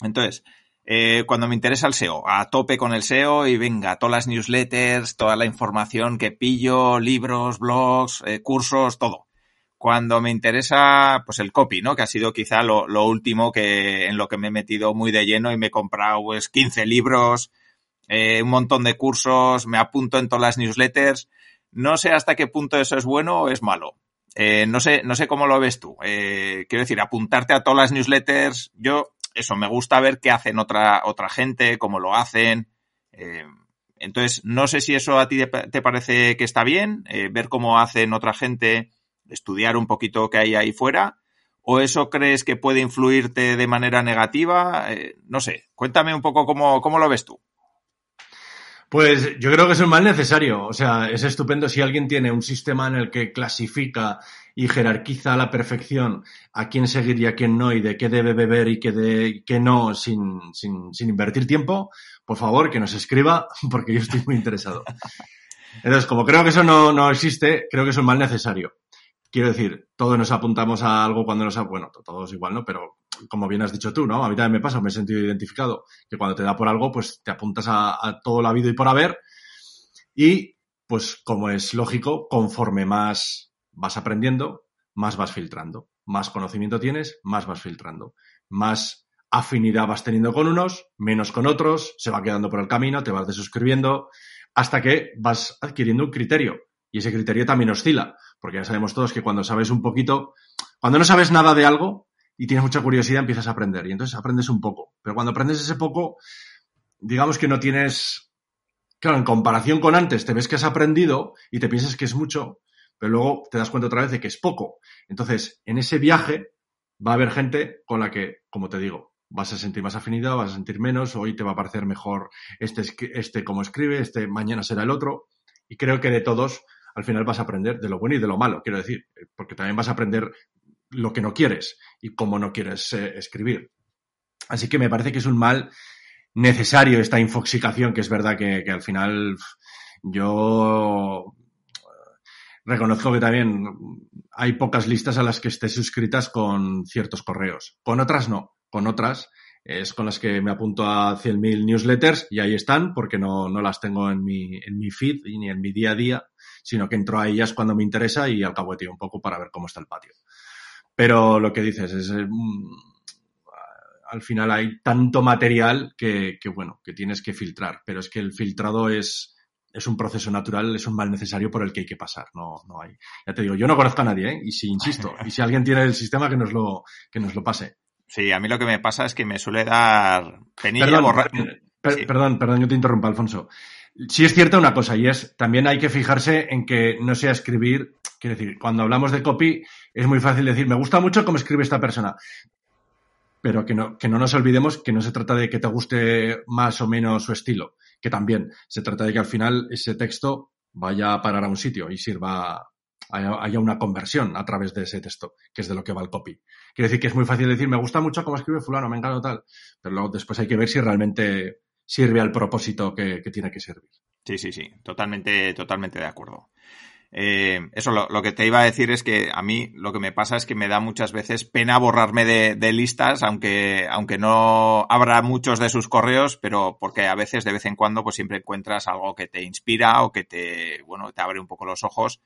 Entonces, eh, cuando me interesa el SEO, a tope con el SEO y venga, todas las newsletters, toda la información que pillo, libros, blogs, eh, cursos, todo cuando me interesa, pues el copy, ¿no? Que ha sido quizá lo, último que en lo que me he metido muy de lleno y me he comprado pues 15 libros, eh, un montón de cursos, me apunto en todas las newsletters. No sé hasta qué punto eso es bueno o es malo. Eh, no sé, no sé cómo lo ves tú. Eh, quiero decir, apuntarte a todas las newsletters, yo, eso, me gusta ver qué hacen otra, otra gente, cómo lo hacen. entonces, no sé si eso a ti te parece que está bien, ver cómo hacen otra gente estudiar un poquito qué hay ahí fuera? ¿O eso crees que puede influirte de manera negativa? Eh, no sé, cuéntame un poco cómo, cómo lo ves tú. Pues yo creo que es un mal necesario. O sea, es estupendo si alguien tiene un sistema en el que clasifica y jerarquiza a la perfección a quién seguir y a quién no, y de qué debe beber y qué, de, qué no, sin, sin, sin invertir tiempo, por favor, que nos escriba, porque yo estoy muy interesado. Entonces, como creo que eso no, no existe, creo que es un mal necesario. Quiero decir, todos nos apuntamos a algo cuando nos... Bueno, todos igual, ¿no? Pero como bien has dicho tú, ¿no? A mí también me pasa, me he sentido identificado, que cuando te da por algo, pues te apuntas a, todo lo habido y por haber. Y, pues como es lógico, conforme más vas aprendiendo, más vas filtrando. Más conocimiento tienes, más vas filtrando. Más afinidad vas teniendo con unos, menos con otros, se va quedando por el camino, te vas desuscribiendo, hasta que vas adquiriendo un criterio. Y ese criterio también oscila, porque ya sabemos todos que cuando sabes un poquito, cuando no sabes nada de algo y tienes mucha curiosidad, empiezas a aprender. Y entonces aprendes un poco. Pero cuando aprendes ese poco, digamos que no tienes, claro, en comparación con antes, te ves que has aprendido y te piensas que es mucho, pero luego te das cuenta otra vez de que es poco. Entonces, en ese viaje va a haber gente con la que, como te digo, vas a sentir más afinidad, vas a sentir menos, hoy te va a parecer mejor este, este como escribe, este mañana será el otro. Y creo que de todos, al final vas a aprender de lo bueno y de lo malo, quiero decir, porque también vas a aprender lo que no quieres y cómo no quieres eh, escribir. Así que me parece que es un mal necesario esta infoxicación, que es verdad que, que al final yo reconozco que también hay pocas listas a las que estés suscritas con ciertos correos. Con otras no con otras es con las que me apunto a 100.000 newsletters y ahí están porque no, no las tengo en mi, en mi feed ni en mi día a día, sino que entro a ellas cuando me interesa y al cabo de un poco para ver cómo está el patio. Pero lo que dices es, eh, mm, al final hay tanto material que, que, bueno, que tienes que filtrar, pero es que el filtrado es, es un proceso natural, es un mal necesario por el que hay que pasar, no, no hay. Ya te digo, yo no conozco a nadie, ¿eh? y si insisto, y si alguien tiene el sistema que nos lo, que nos lo pase. Sí, a mí lo que me pasa es que me suele dar penilla perdón, borrar. sí. Perdón, perdón, yo te interrumpo, Alfonso. Sí es cierto una cosa, y es, también hay que fijarse en que no sea escribir, quiero decir, cuando hablamos de copy, es muy fácil decir, me gusta mucho cómo escribe esta persona. Pero que no, que no nos olvidemos que no se trata de que te guste más o menos su estilo, que también se trata de que al final ese texto vaya a parar a un sitio y sirva haya, una conversión a través de ese texto, que es de lo que va el copy. Quiere decir que es muy fácil decir, me gusta mucho cómo escribe fulano, me encanta tal, pero luego después hay que ver si realmente sirve al propósito que, tiene que servir. Sí, sí, sí, totalmente, totalmente de acuerdo. Eh, eso lo, lo, que te iba a decir es que a mí lo que me pasa es que me da muchas veces pena borrarme de, de, listas, aunque, aunque no abra muchos de sus correos, pero porque a veces de vez en cuando pues siempre encuentras algo que te inspira o que te, bueno, te abre un poco los ojos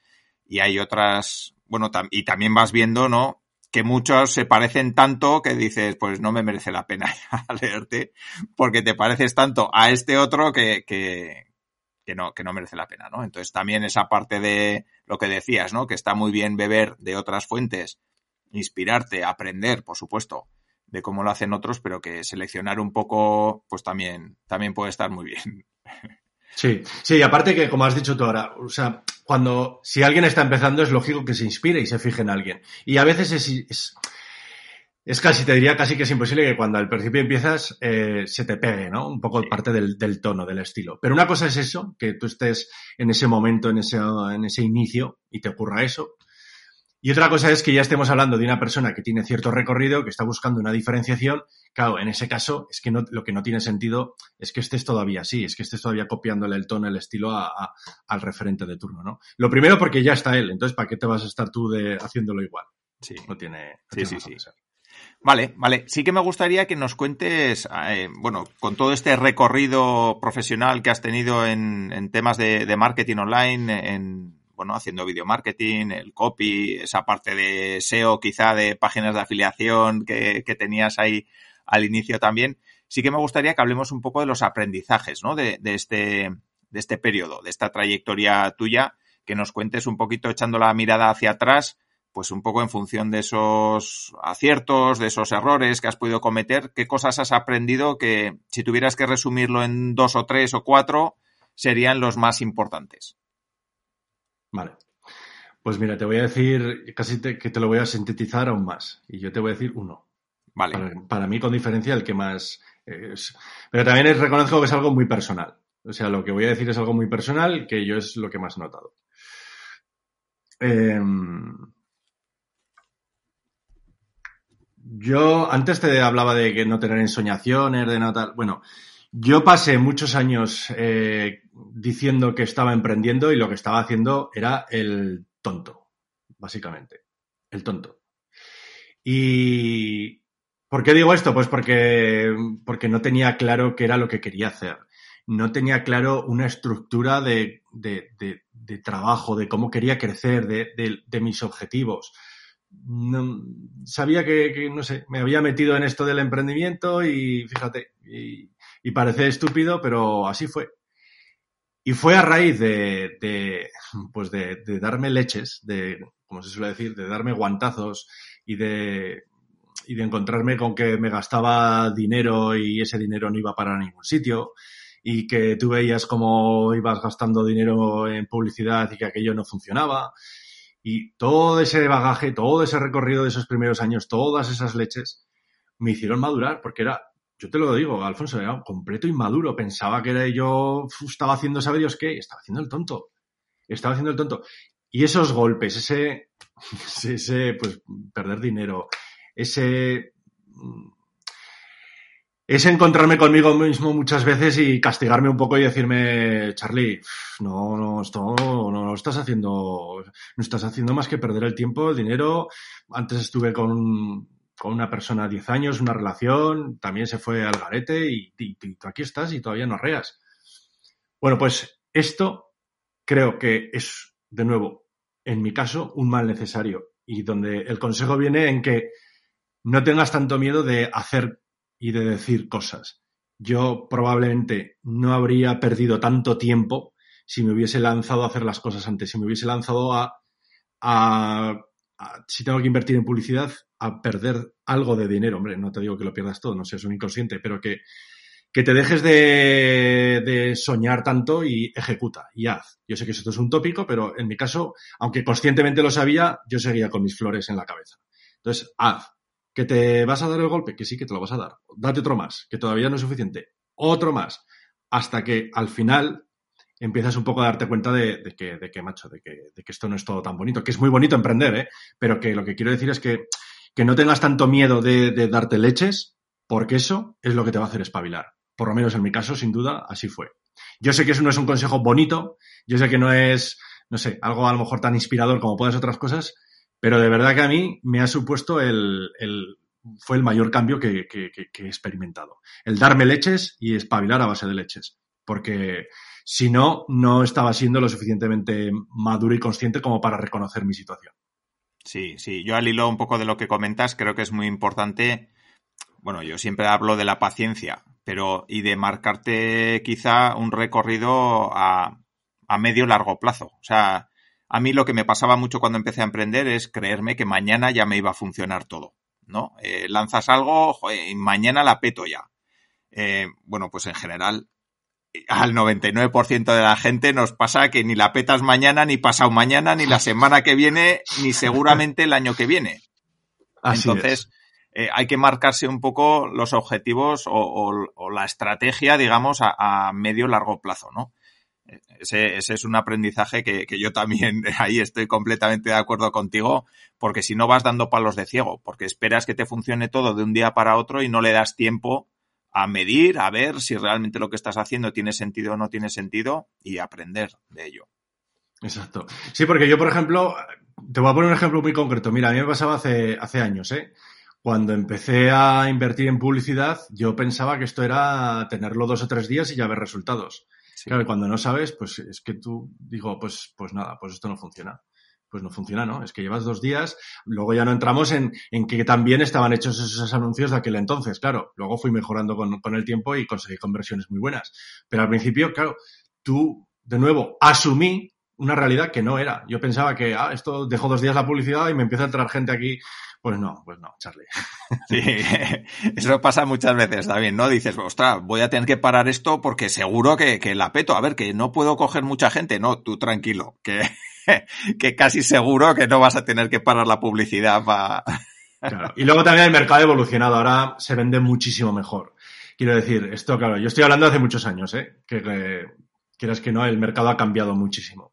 y hay otras, bueno, y también vas viendo, ¿no? Que muchos se parecen tanto que dices, pues no me merece la pena leerte, porque te pareces tanto a este otro que, que, que no, que no merece la pena, ¿no? Entonces también esa parte de lo que decías, ¿no? Que está muy bien beber de otras fuentes, inspirarte, aprender, por supuesto, de cómo lo hacen otros, pero que seleccionar un poco, pues también, también puede estar muy bien. Sí, sí, aparte que como has dicho tú ahora, o sea, cuando, si alguien está empezando es lógico que se inspire y se fije en alguien. Y a veces es, es, es casi, te diría casi que es imposible que cuando al principio empiezas eh, se te pegue, ¿no? Un poco parte del, del, tono, del estilo. Pero una cosa es eso, que tú estés en ese momento, en ese, en ese inicio y te ocurra eso. Y otra cosa es que ya estemos hablando de una persona que tiene cierto recorrido, que está buscando una diferenciación. Claro, en ese caso es que no, lo que no tiene sentido es que estés todavía así, es que estés todavía copiándole el tono, el estilo a, a, al referente de turno, ¿no? Lo primero porque ya está él, entonces ¿para qué te vas a estar tú de, haciéndolo igual? Sí. No tiene. No sí, tiene sí, sí. Vale, vale. Sí que me gustaría que nos cuentes, eh, bueno, con todo este recorrido profesional que has tenido en, en temas de, de marketing online, en, bueno, haciendo video marketing, el copy, esa parte de SEO quizá de páginas de afiliación que, que, tenías ahí al inicio también. Sí que me gustaría que hablemos un poco de los aprendizajes, ¿no? De, de este, de este periodo, de esta trayectoria tuya, que nos cuentes un poquito echando la mirada hacia atrás, pues un poco en función de esos aciertos, de esos errores que has podido cometer, qué cosas has aprendido que si tuvieras que resumirlo en dos o tres o cuatro, serían los más importantes. Vale. Pues mira, te voy a decir, casi te, que te lo voy a sintetizar aún más. Y yo te voy a decir uno. Vale. Para, para mí, con diferencia, el que más es. Pero también es, reconozco que es algo muy personal. O sea, lo que voy a decir es algo muy personal, que yo es lo que más he notado. Eh, yo antes te hablaba de que no tener ensoñaciones, de no tal. Bueno, yo pasé muchos años eh, diciendo que estaba emprendiendo y lo que estaba haciendo era el tonto, básicamente. El tonto. Y ¿por qué digo esto? Pues porque, porque no tenía claro qué era lo que quería hacer. No tenía claro una estructura de, de, trabajo, de cómo quería crecer, de, mis objetivos. sabía que, no sé, me había metido en esto del emprendimiento y fíjate, parece estúpido, pero así fue. Y fue a raíz de, pues de, darme leches, de, como se suele decir, de darme guantazos y de, y de encontrarme con que me gastaba dinero y ese dinero no iba para ningún sitio y que tú veías cómo ibas gastando dinero en publicidad y que aquello no funcionaba y todo ese bagaje, todo ese recorrido de esos primeros años, todas esas leches, me hicieron madurar, porque era, yo te lo digo, Alfonso, era completo inmaduro. Pensaba que era yo, estaba haciendo, ¿sabe Dios qué? Estaba haciendo el tonto. Estaba haciendo el tonto. Y esos golpes, ese, ese, pues, perder dinero, ese es encontrarme conmigo mismo muchas veces y castigarme un poco y decirme, Charlie, no, no, esto no, no, estás haciendo, no estás haciendo más que perder el tiempo, el dinero. Antes estuve con, con una persona 10 años, una relación, también se fue al garete y, tú aquí estás y todavía no reas. Bueno, pues esto creo que es, de nuevo, en mi caso, un mal necesario y donde el consejo viene en que no tengas tanto miedo de hacer y de decir cosas. Yo probablemente no habría perdido tanto tiempo si me hubiese lanzado a hacer las cosas antes, si me hubiese lanzado a, a, si tengo que invertir en publicidad, a perder algo de dinero. Hombre, no te digo que lo pierdas todo, no sé, es un inconsciente, pero que, que te dejes de, de, soñar tanto y ejecuta y haz. Yo sé que esto es un tópico, pero en mi caso, aunque conscientemente lo sabía, yo seguía con mis flores en la cabeza. Entonces, haz. ¿Que te vas a dar el golpe? Que sí, que te lo vas a dar. Date otro más, que todavía no es suficiente. Otro más. Hasta que al final empiezas un poco a darte cuenta de, que, de que, macho, de que, de que, esto no es todo tan bonito. Que es muy bonito emprender, ¿eh? Pero que lo que quiero decir es que, que no tengas tanto miedo de, de darte leches, porque eso es lo que te va a hacer espabilar. Por lo menos en mi caso, sin duda, así fue. Yo sé que eso no es un consejo bonito, yo sé que no es, no sé, algo a lo mejor tan inspirador como puedas otras cosas, pero de verdad que a mí me ha supuesto el, el fue el mayor cambio que, que, que, he experimentado. El darme leches y espabilar a base de leches. Porque si no, no estaba siendo lo suficientemente maduro y consciente como para reconocer mi situación. Sí, sí. Yo al hilo un poco de lo que comentas, creo que es muy importante. Bueno, yo siempre hablo de la paciencia, pero y de marcarte quizá un recorrido a, a medio largo plazo. O sea, a mí lo que me pasaba mucho cuando empecé a emprender es creerme que mañana ya me iba a funcionar todo, ¿no? Eh, lanzas algo y mañana la peto ya. Eh, bueno, pues en general, al 99% de la gente nos pasa que ni la petas mañana, ni pasado mañana, ni la semana que viene, ni seguramente el año que viene. Entonces, eh, hay que marcarse un poco los objetivos o, la estrategia, digamos, a, a medio largo plazo, ¿no? Ese, ese, es un aprendizaje que, que, yo también ahí estoy completamente de acuerdo contigo, porque si no vas dando palos de ciego, porque esperas que te funcione todo de un día para otro y no le das tiempo a medir, a ver si realmente lo que estás haciendo tiene sentido o no tiene sentido y aprender de ello. Exacto. Sí, porque yo, por ejemplo, te voy a poner un ejemplo muy concreto. Mira, a mí me pasaba hace, hace años, ¿eh? Cuando empecé a invertir en publicidad, yo pensaba que esto era tenerlo dos o tres días y ya ver resultados. Claro, cuando no sabes, pues es que tú digo, pues, pues nada, pues esto no funciona. Pues no funciona, ¿no? Es que llevas dos días, luego ya no entramos en, en que también estaban hechos esos anuncios de aquel entonces, claro. Luego fui mejorando con, con el tiempo y conseguí conversiones muy buenas. Pero al principio, claro, tú, de nuevo, asumí una realidad que no era. Yo pensaba que, ah, esto dejo dos días la publicidad y me empieza a entrar gente aquí pues no, pues no, Charlie. Sí, eso pasa muchas veces también, ¿no? Dices, ostras, voy a tener que parar esto porque seguro que, que la peto. A ver, que no puedo coger mucha gente. No, tú tranquilo, que, que casi seguro que no vas a tener que parar la publicidad para... Claro. Y luego también el mercado ha evolucionado, ahora se vende muchísimo mejor. Quiero decir, esto, claro, yo estoy hablando hace muchos años, ¿eh? Que, que quieras que no, el mercado ha cambiado muchísimo.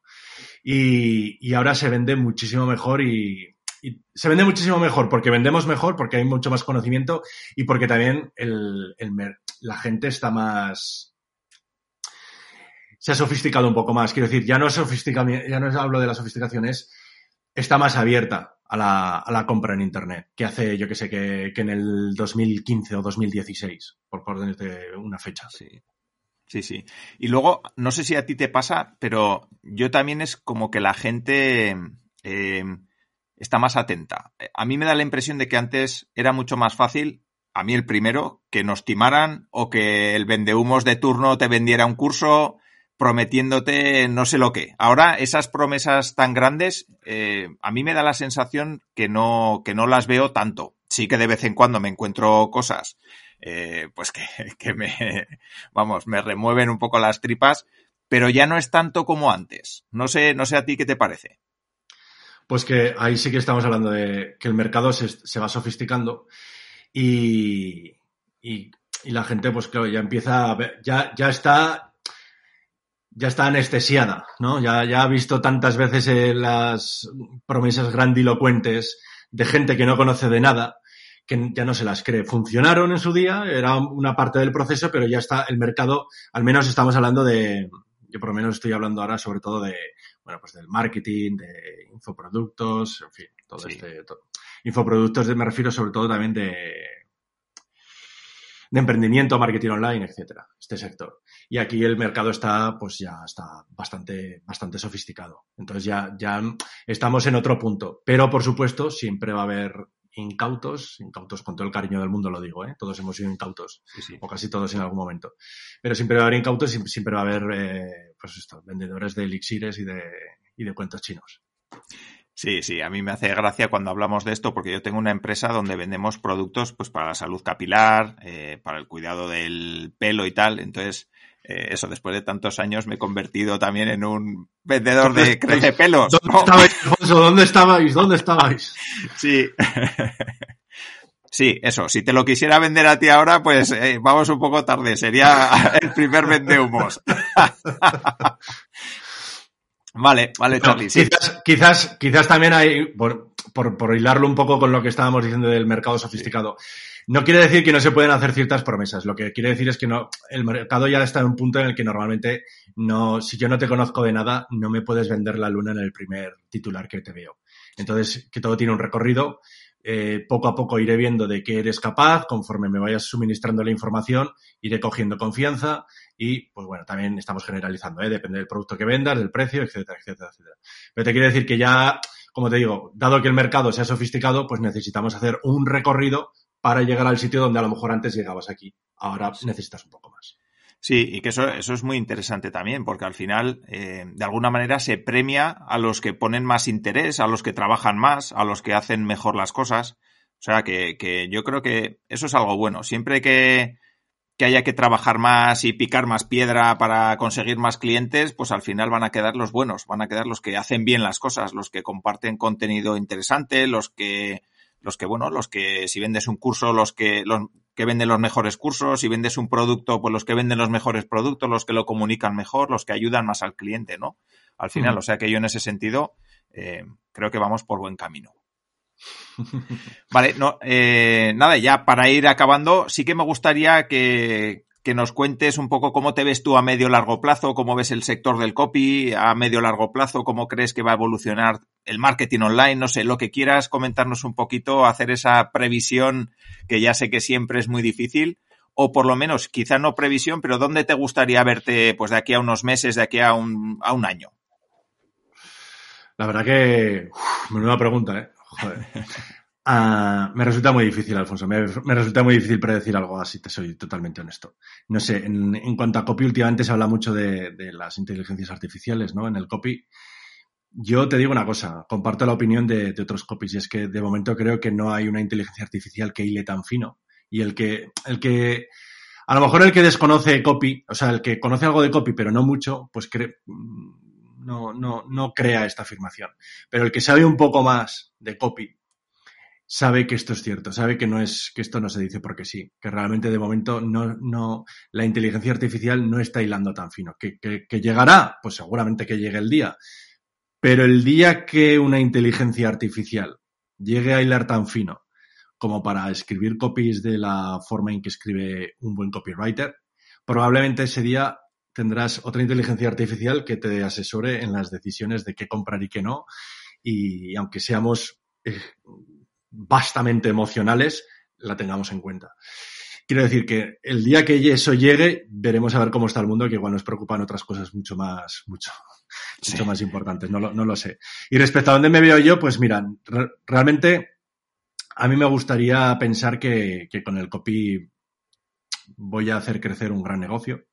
Y, y ahora se vende muchísimo mejor y, se vende muchísimo mejor porque vendemos mejor, porque hay mucho más conocimiento y porque también el, el, la gente está más... Se ha sofisticado un poco más. Quiero decir, ya no, ya no hablo de la sofisticación, es está más abierta a la, a la compra en Internet que hace, yo que sé, que, que en el 2015 o 2016, por ponerte una fecha. Sí. Sí, sí. Y luego, no sé si a ti te pasa, pero yo también es como que la gente... Eh, está más atenta. A mí me da la impresión de que antes era mucho más fácil, a mí el primero, que nos timaran o que el vendehumos de turno te vendiera un curso prometiéndote no sé lo que. Ahora, esas promesas tan grandes, eh, a mí me da la sensación que no, que no las veo tanto. Sí que de vez en cuando me encuentro cosas, eh, pues que, que me, vamos, me remueven un poco las tripas, pero ya no es tanto como antes. No sé, no sé a ti qué te parece. Pues que ahí sí que estamos hablando de que el mercado se, se va sofisticando y, y, la gente, pues claro, ya empieza a ver, ya, ya está ya está anestesiada, ¿no? Ya, ya ha visto tantas veces eh, las promesas grandilocuentes de gente que no conoce de nada que ya no se las cree. Funcionaron en su día, era una parte del proceso, pero ya está el mercado, al menos estamos hablando de, yo por lo menos estoy hablando ahora sobre todo de, bueno, pues del marketing, de infoproductos, en fin, todo sí. este, todo. infoproductos me refiero sobre todo también de, de emprendimiento, marketing online, etcétera, este sector. Y aquí el mercado está, pues ya está bastante, bastante sofisticado. Entonces ya, ya estamos en otro punto. Pero por supuesto, siempre va a haber incautos, incautos con todo el cariño del mundo lo digo, ¿eh? todos hemos sido incautos, sí, sí. o casi todos en algún momento. Pero siempre va a haber incautos y siempre va a haber, eh, pues esto, vendedores de elixires y de, y de cuentos chinos. Sí, sí, a mí me hace gracia cuando hablamos de esto porque yo tengo una empresa donde vendemos productos pues para la salud capilar, eh, para el cuidado del pelo y tal. Entonces, eh, eso, después de tantos años me he convertido también en un vendedor de crece pelos. ¿Dónde ¿no? estabais, Alfonso? ¿Dónde estabais? ¿Dónde estabais? sí. Sí, eso. Si te lo quisiera vender a ti ahora, pues eh, vamos un poco tarde. Sería el primer vendehumos. Vale, vale, Charlie. sí. quizás, quizás, quizás también hay, por, por, por, hilarlo un poco con lo que estábamos diciendo del mercado sofisticado. Sí. No quiere decir que no se pueden hacer ciertas promesas. Lo que quiere decir es que no, el mercado ya está en un punto en el que normalmente no, si yo no te conozco de nada, no me puedes vender la luna en el primer titular que te veo. Entonces, que todo tiene un recorrido. Eh, poco a poco iré viendo de qué eres capaz, conforme me vayas suministrando la información, iré cogiendo confianza y, pues bueno, también estamos generalizando, ¿eh? depende del producto que vendas, del precio, etcétera, etcétera, etcétera. Pero te quiero decir que ya, como te digo, dado que el mercado se ha sofisticado, pues necesitamos hacer un recorrido para llegar al sitio donde a lo mejor antes llegabas aquí. Ahora necesitas un poco más. Sí, y que eso, eso es muy interesante también, porque al final, eh, de alguna manera, se premia a los que ponen más interés, a los que trabajan más, a los que hacen mejor las cosas. O sea, que, que yo creo que eso es algo bueno. Siempre que, que haya que trabajar más y picar más piedra para conseguir más clientes, pues al final van a quedar los buenos, van a quedar los que hacen bien las cosas, los que comparten contenido interesante, los que los que, bueno, los que si vendes un curso, los que, los que venden los mejores cursos, si vendes un producto, pues los que venden los mejores productos, los que lo comunican mejor, los que ayudan más al cliente, ¿no? Al final, o sea que yo en ese sentido eh, creo que vamos por buen camino. Vale, no, eh, nada, ya para ir acabando, sí que me gustaría que, que nos cuentes un poco cómo te ves tú a medio largo plazo, cómo ves el sector del copy a medio largo plazo, cómo crees que va a evolucionar el marketing online, no sé, lo que quieras comentarnos un poquito, hacer esa previsión que ya sé que siempre es muy difícil, o por lo menos, quizá no previsión, pero ¿dónde te gustaría verte pues de aquí a unos meses, de aquí a un, a un año? La verdad que, uf, menuda pregunta, ¿eh? Joder. Uh, me resulta muy difícil, Alfonso. Me, resulta muy difícil predecir algo así, te soy totalmente honesto. No sé, en, cuanto a copy, últimamente se habla mucho de, de, las inteligencias artificiales, ¿no? En el copy. Yo te digo una cosa, comparto la opinión de, de, otros copies, y es que de momento creo que no hay una inteligencia artificial que hile tan fino. Y el que, el que, a lo mejor el que desconoce copy, o sea, el que conoce algo de copy, pero no mucho, pues cree, no, no, no crea esta afirmación. Pero el que sabe un poco más de copy, sabe que esto es cierto, sabe que no es, que esto no se dice porque sí, que realmente de momento no, no, la inteligencia artificial no está hilando tan fino. ¿Que, que, que llegará? Pues seguramente que llegue el día. Pero el día que una inteligencia artificial llegue a hilar tan fino como para escribir copies de la forma en que escribe un buen copywriter, probablemente ese día tendrás otra inteligencia artificial que te asesore en las decisiones de qué comprar y qué no. Y aunque seamos eh, vastamente emocionales, la tengamos en cuenta. quiero decir que el día que eso llegue, veremos a ver cómo está el mundo, que igual nos preocupan otras cosas mucho más, mucho, mucho más importantes, no lo, no lo sé. Y respecto a dónde me veo yo, pues mira, realmente a mí me gustaría pensar que, que con el copy voy a hacer crecer un gran negocio.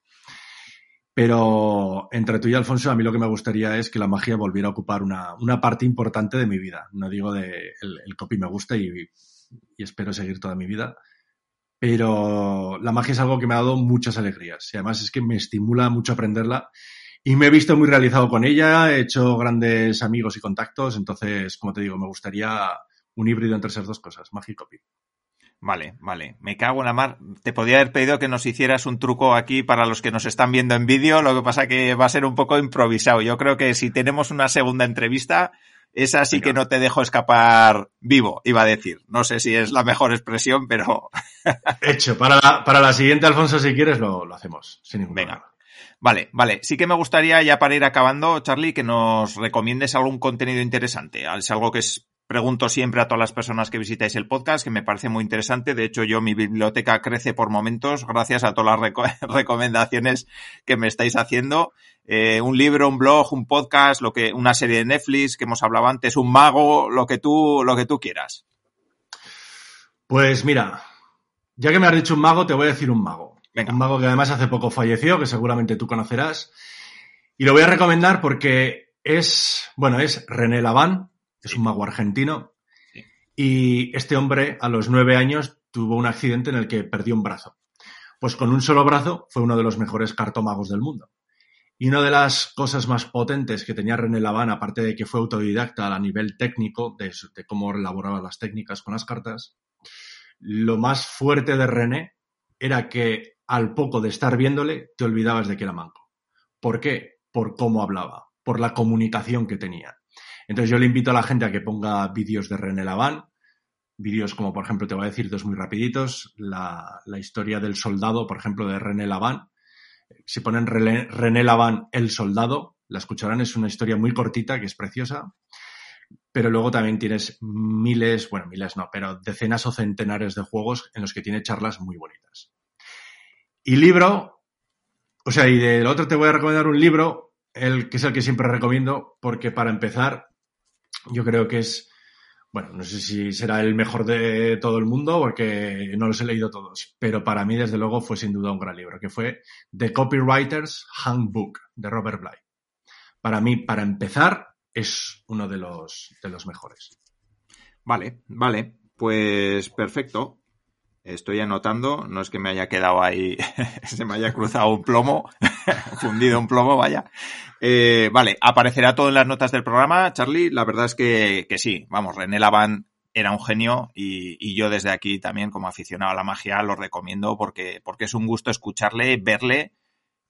Pero entre tú y Alfonso, a mí lo que me gustaría es que la magia volviera a ocupar una, una parte importante de mi vida. No digo de el, copy me gusta y, y, espero seguir toda mi vida, pero la magia es algo que me ha dado muchas alegrías y además es que me estimula mucho aprenderla y me he visto muy realizado con ella, he hecho grandes amigos y contactos, entonces, como te digo, me gustaría un híbrido entre esas dos cosas, magia y copy. Vale, vale. Me cago en la mar. Te podía haber pedido que nos hicieras un truco aquí para los que nos están viendo en vídeo, lo que pasa que va a ser un poco improvisado. Yo creo que si tenemos una segunda entrevista, esa sí que no te dejo escapar vivo, iba a decir. No sé si es la mejor expresión, pero... Hecho. Para la, para la siguiente, Alfonso, si quieres, lo, lo hacemos. Sin ningún Venga. Vale, vale. Sí que me gustaría, ya para ir acabando, Charlie, que nos recomiendes algún contenido interesante. Es algo que es pregunto siempre a todas las personas que visitáis el podcast, que me parece muy interesante. De hecho, yo mi biblioteca crece por momentos gracias a todas las recomendaciones que me estáis haciendo. Eh, un libro, un blog, un podcast, lo que, una serie de Netflix que hemos hablado antes, un mago, lo que tú, lo que tú quieras. Pues mira, ya que me has dicho un mago, te voy a decir un mago. Un mago que además hace poco falleció, que seguramente tú conocerás. Y lo voy a recomendar porque es, bueno, es René Laván, es un mago argentino. Y este hombre, a los nueve años, tuvo un accidente en el que perdió un brazo. Pues con un solo brazo fue uno de los mejores cartomagos del mundo. Y una de las cosas más potentes que tenía René Laván, aparte de que fue autodidacta a nivel técnico, de, de cómo elaboraba las técnicas con las cartas, lo más fuerte de René era que al poco de estar viéndole te olvidabas de que era manco. ¿Por qué? Por cómo hablaba, por la comunicación que tenía. Entonces yo le invito a la gente a que ponga vídeos de René Laván, vídeos como por ejemplo, te voy a decir dos muy rapiditos, la, historia del soldado, por ejemplo, de René Laván. Si ponen René, Laván, el soldado, la escucharán, es una historia muy cortita que es preciosa. Pero luego también tienes miles, bueno, miles no, pero decenas o centenares de juegos en los que tiene charlas muy bonitas. Y libro, o sea, y del otro te voy a recomendar un libro, el que es el que siempre recomiendo, porque para empezar yo creo que es, bueno, no sé si será el mejor de todo el mundo porque no los he leído todos, pero para mí desde luego fue sin duda un gran libro, que fue The Copywriter's Handbook de Robert Bly. Para mí, para empezar, es uno de los, de los mejores. Vale, vale, pues perfecto. Estoy anotando, no es que me haya quedado ahí, se me haya cruzado un plomo, fundido un plomo, vaya. Eh, vale, aparecerá todo en las notas del programa, Charlie. La verdad es que, que sí, vamos, René Laván era un genio y, y, yo desde aquí también como aficionado a la magia lo recomiendo porque, porque es un gusto escucharle, verle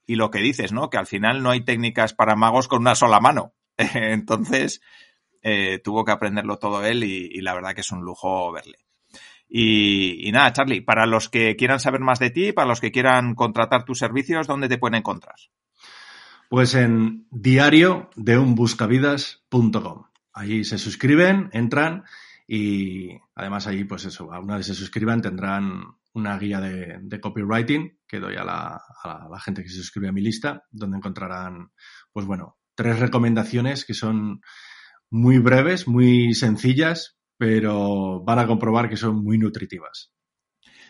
y lo que dices, ¿no? Que al final no hay técnicas para magos con una sola mano. Entonces, eh, tuvo que aprenderlo todo él y, y la verdad que es un lujo verle. Y, nada, Charlie, para los que quieran saber más de ti, para los que quieran contratar tus servicios, ¿dónde te pueden encontrar? Pues en diario de unbuscavidas.com. Ahí se suscriben, entran y además ahí, pues eso, una vez se suscriban tendrán una guía de, copywriting que doy a la, a la, gente que se suscribe a mi lista, donde encontrarán, pues bueno, tres recomendaciones que son muy breves, muy sencillas, pero van a comprobar que son muy nutritivas.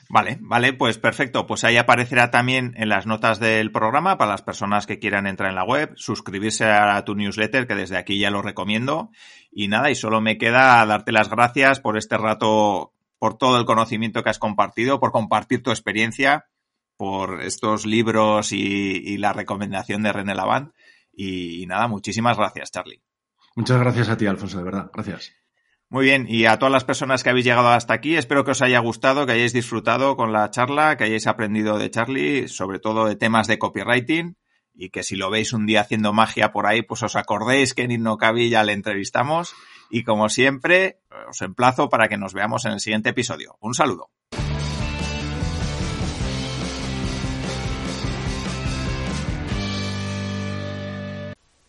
Vale, vale, pues perfecto. Pues ahí aparecerá también en las notas del programa para las personas que quieran entrar en la web, suscribirse a tu newsletter, que desde aquí ya lo recomiendo. Y nada, y solo me queda darte las gracias por este rato, por todo el conocimiento que has compartido, por compartir tu experiencia, por estos libros y, la recomendación de René Lavant. y nada, muchísimas gracias, Charlie. Muchas gracias a ti, Alfonso, de verdad. Gracias. Muy bien, y a todas las personas que habéis llegado hasta aquí, espero que os haya gustado, que hayáis disfrutado con la charla, que hayáis aprendido de Charlie, sobre todo de temas de copywriting, y que si lo veis un día haciendo magia por ahí, pues os acordéis que en Innocabi ya le entrevistamos, y como siempre, os emplazo para que nos veamos en el siguiente episodio. Un saludo.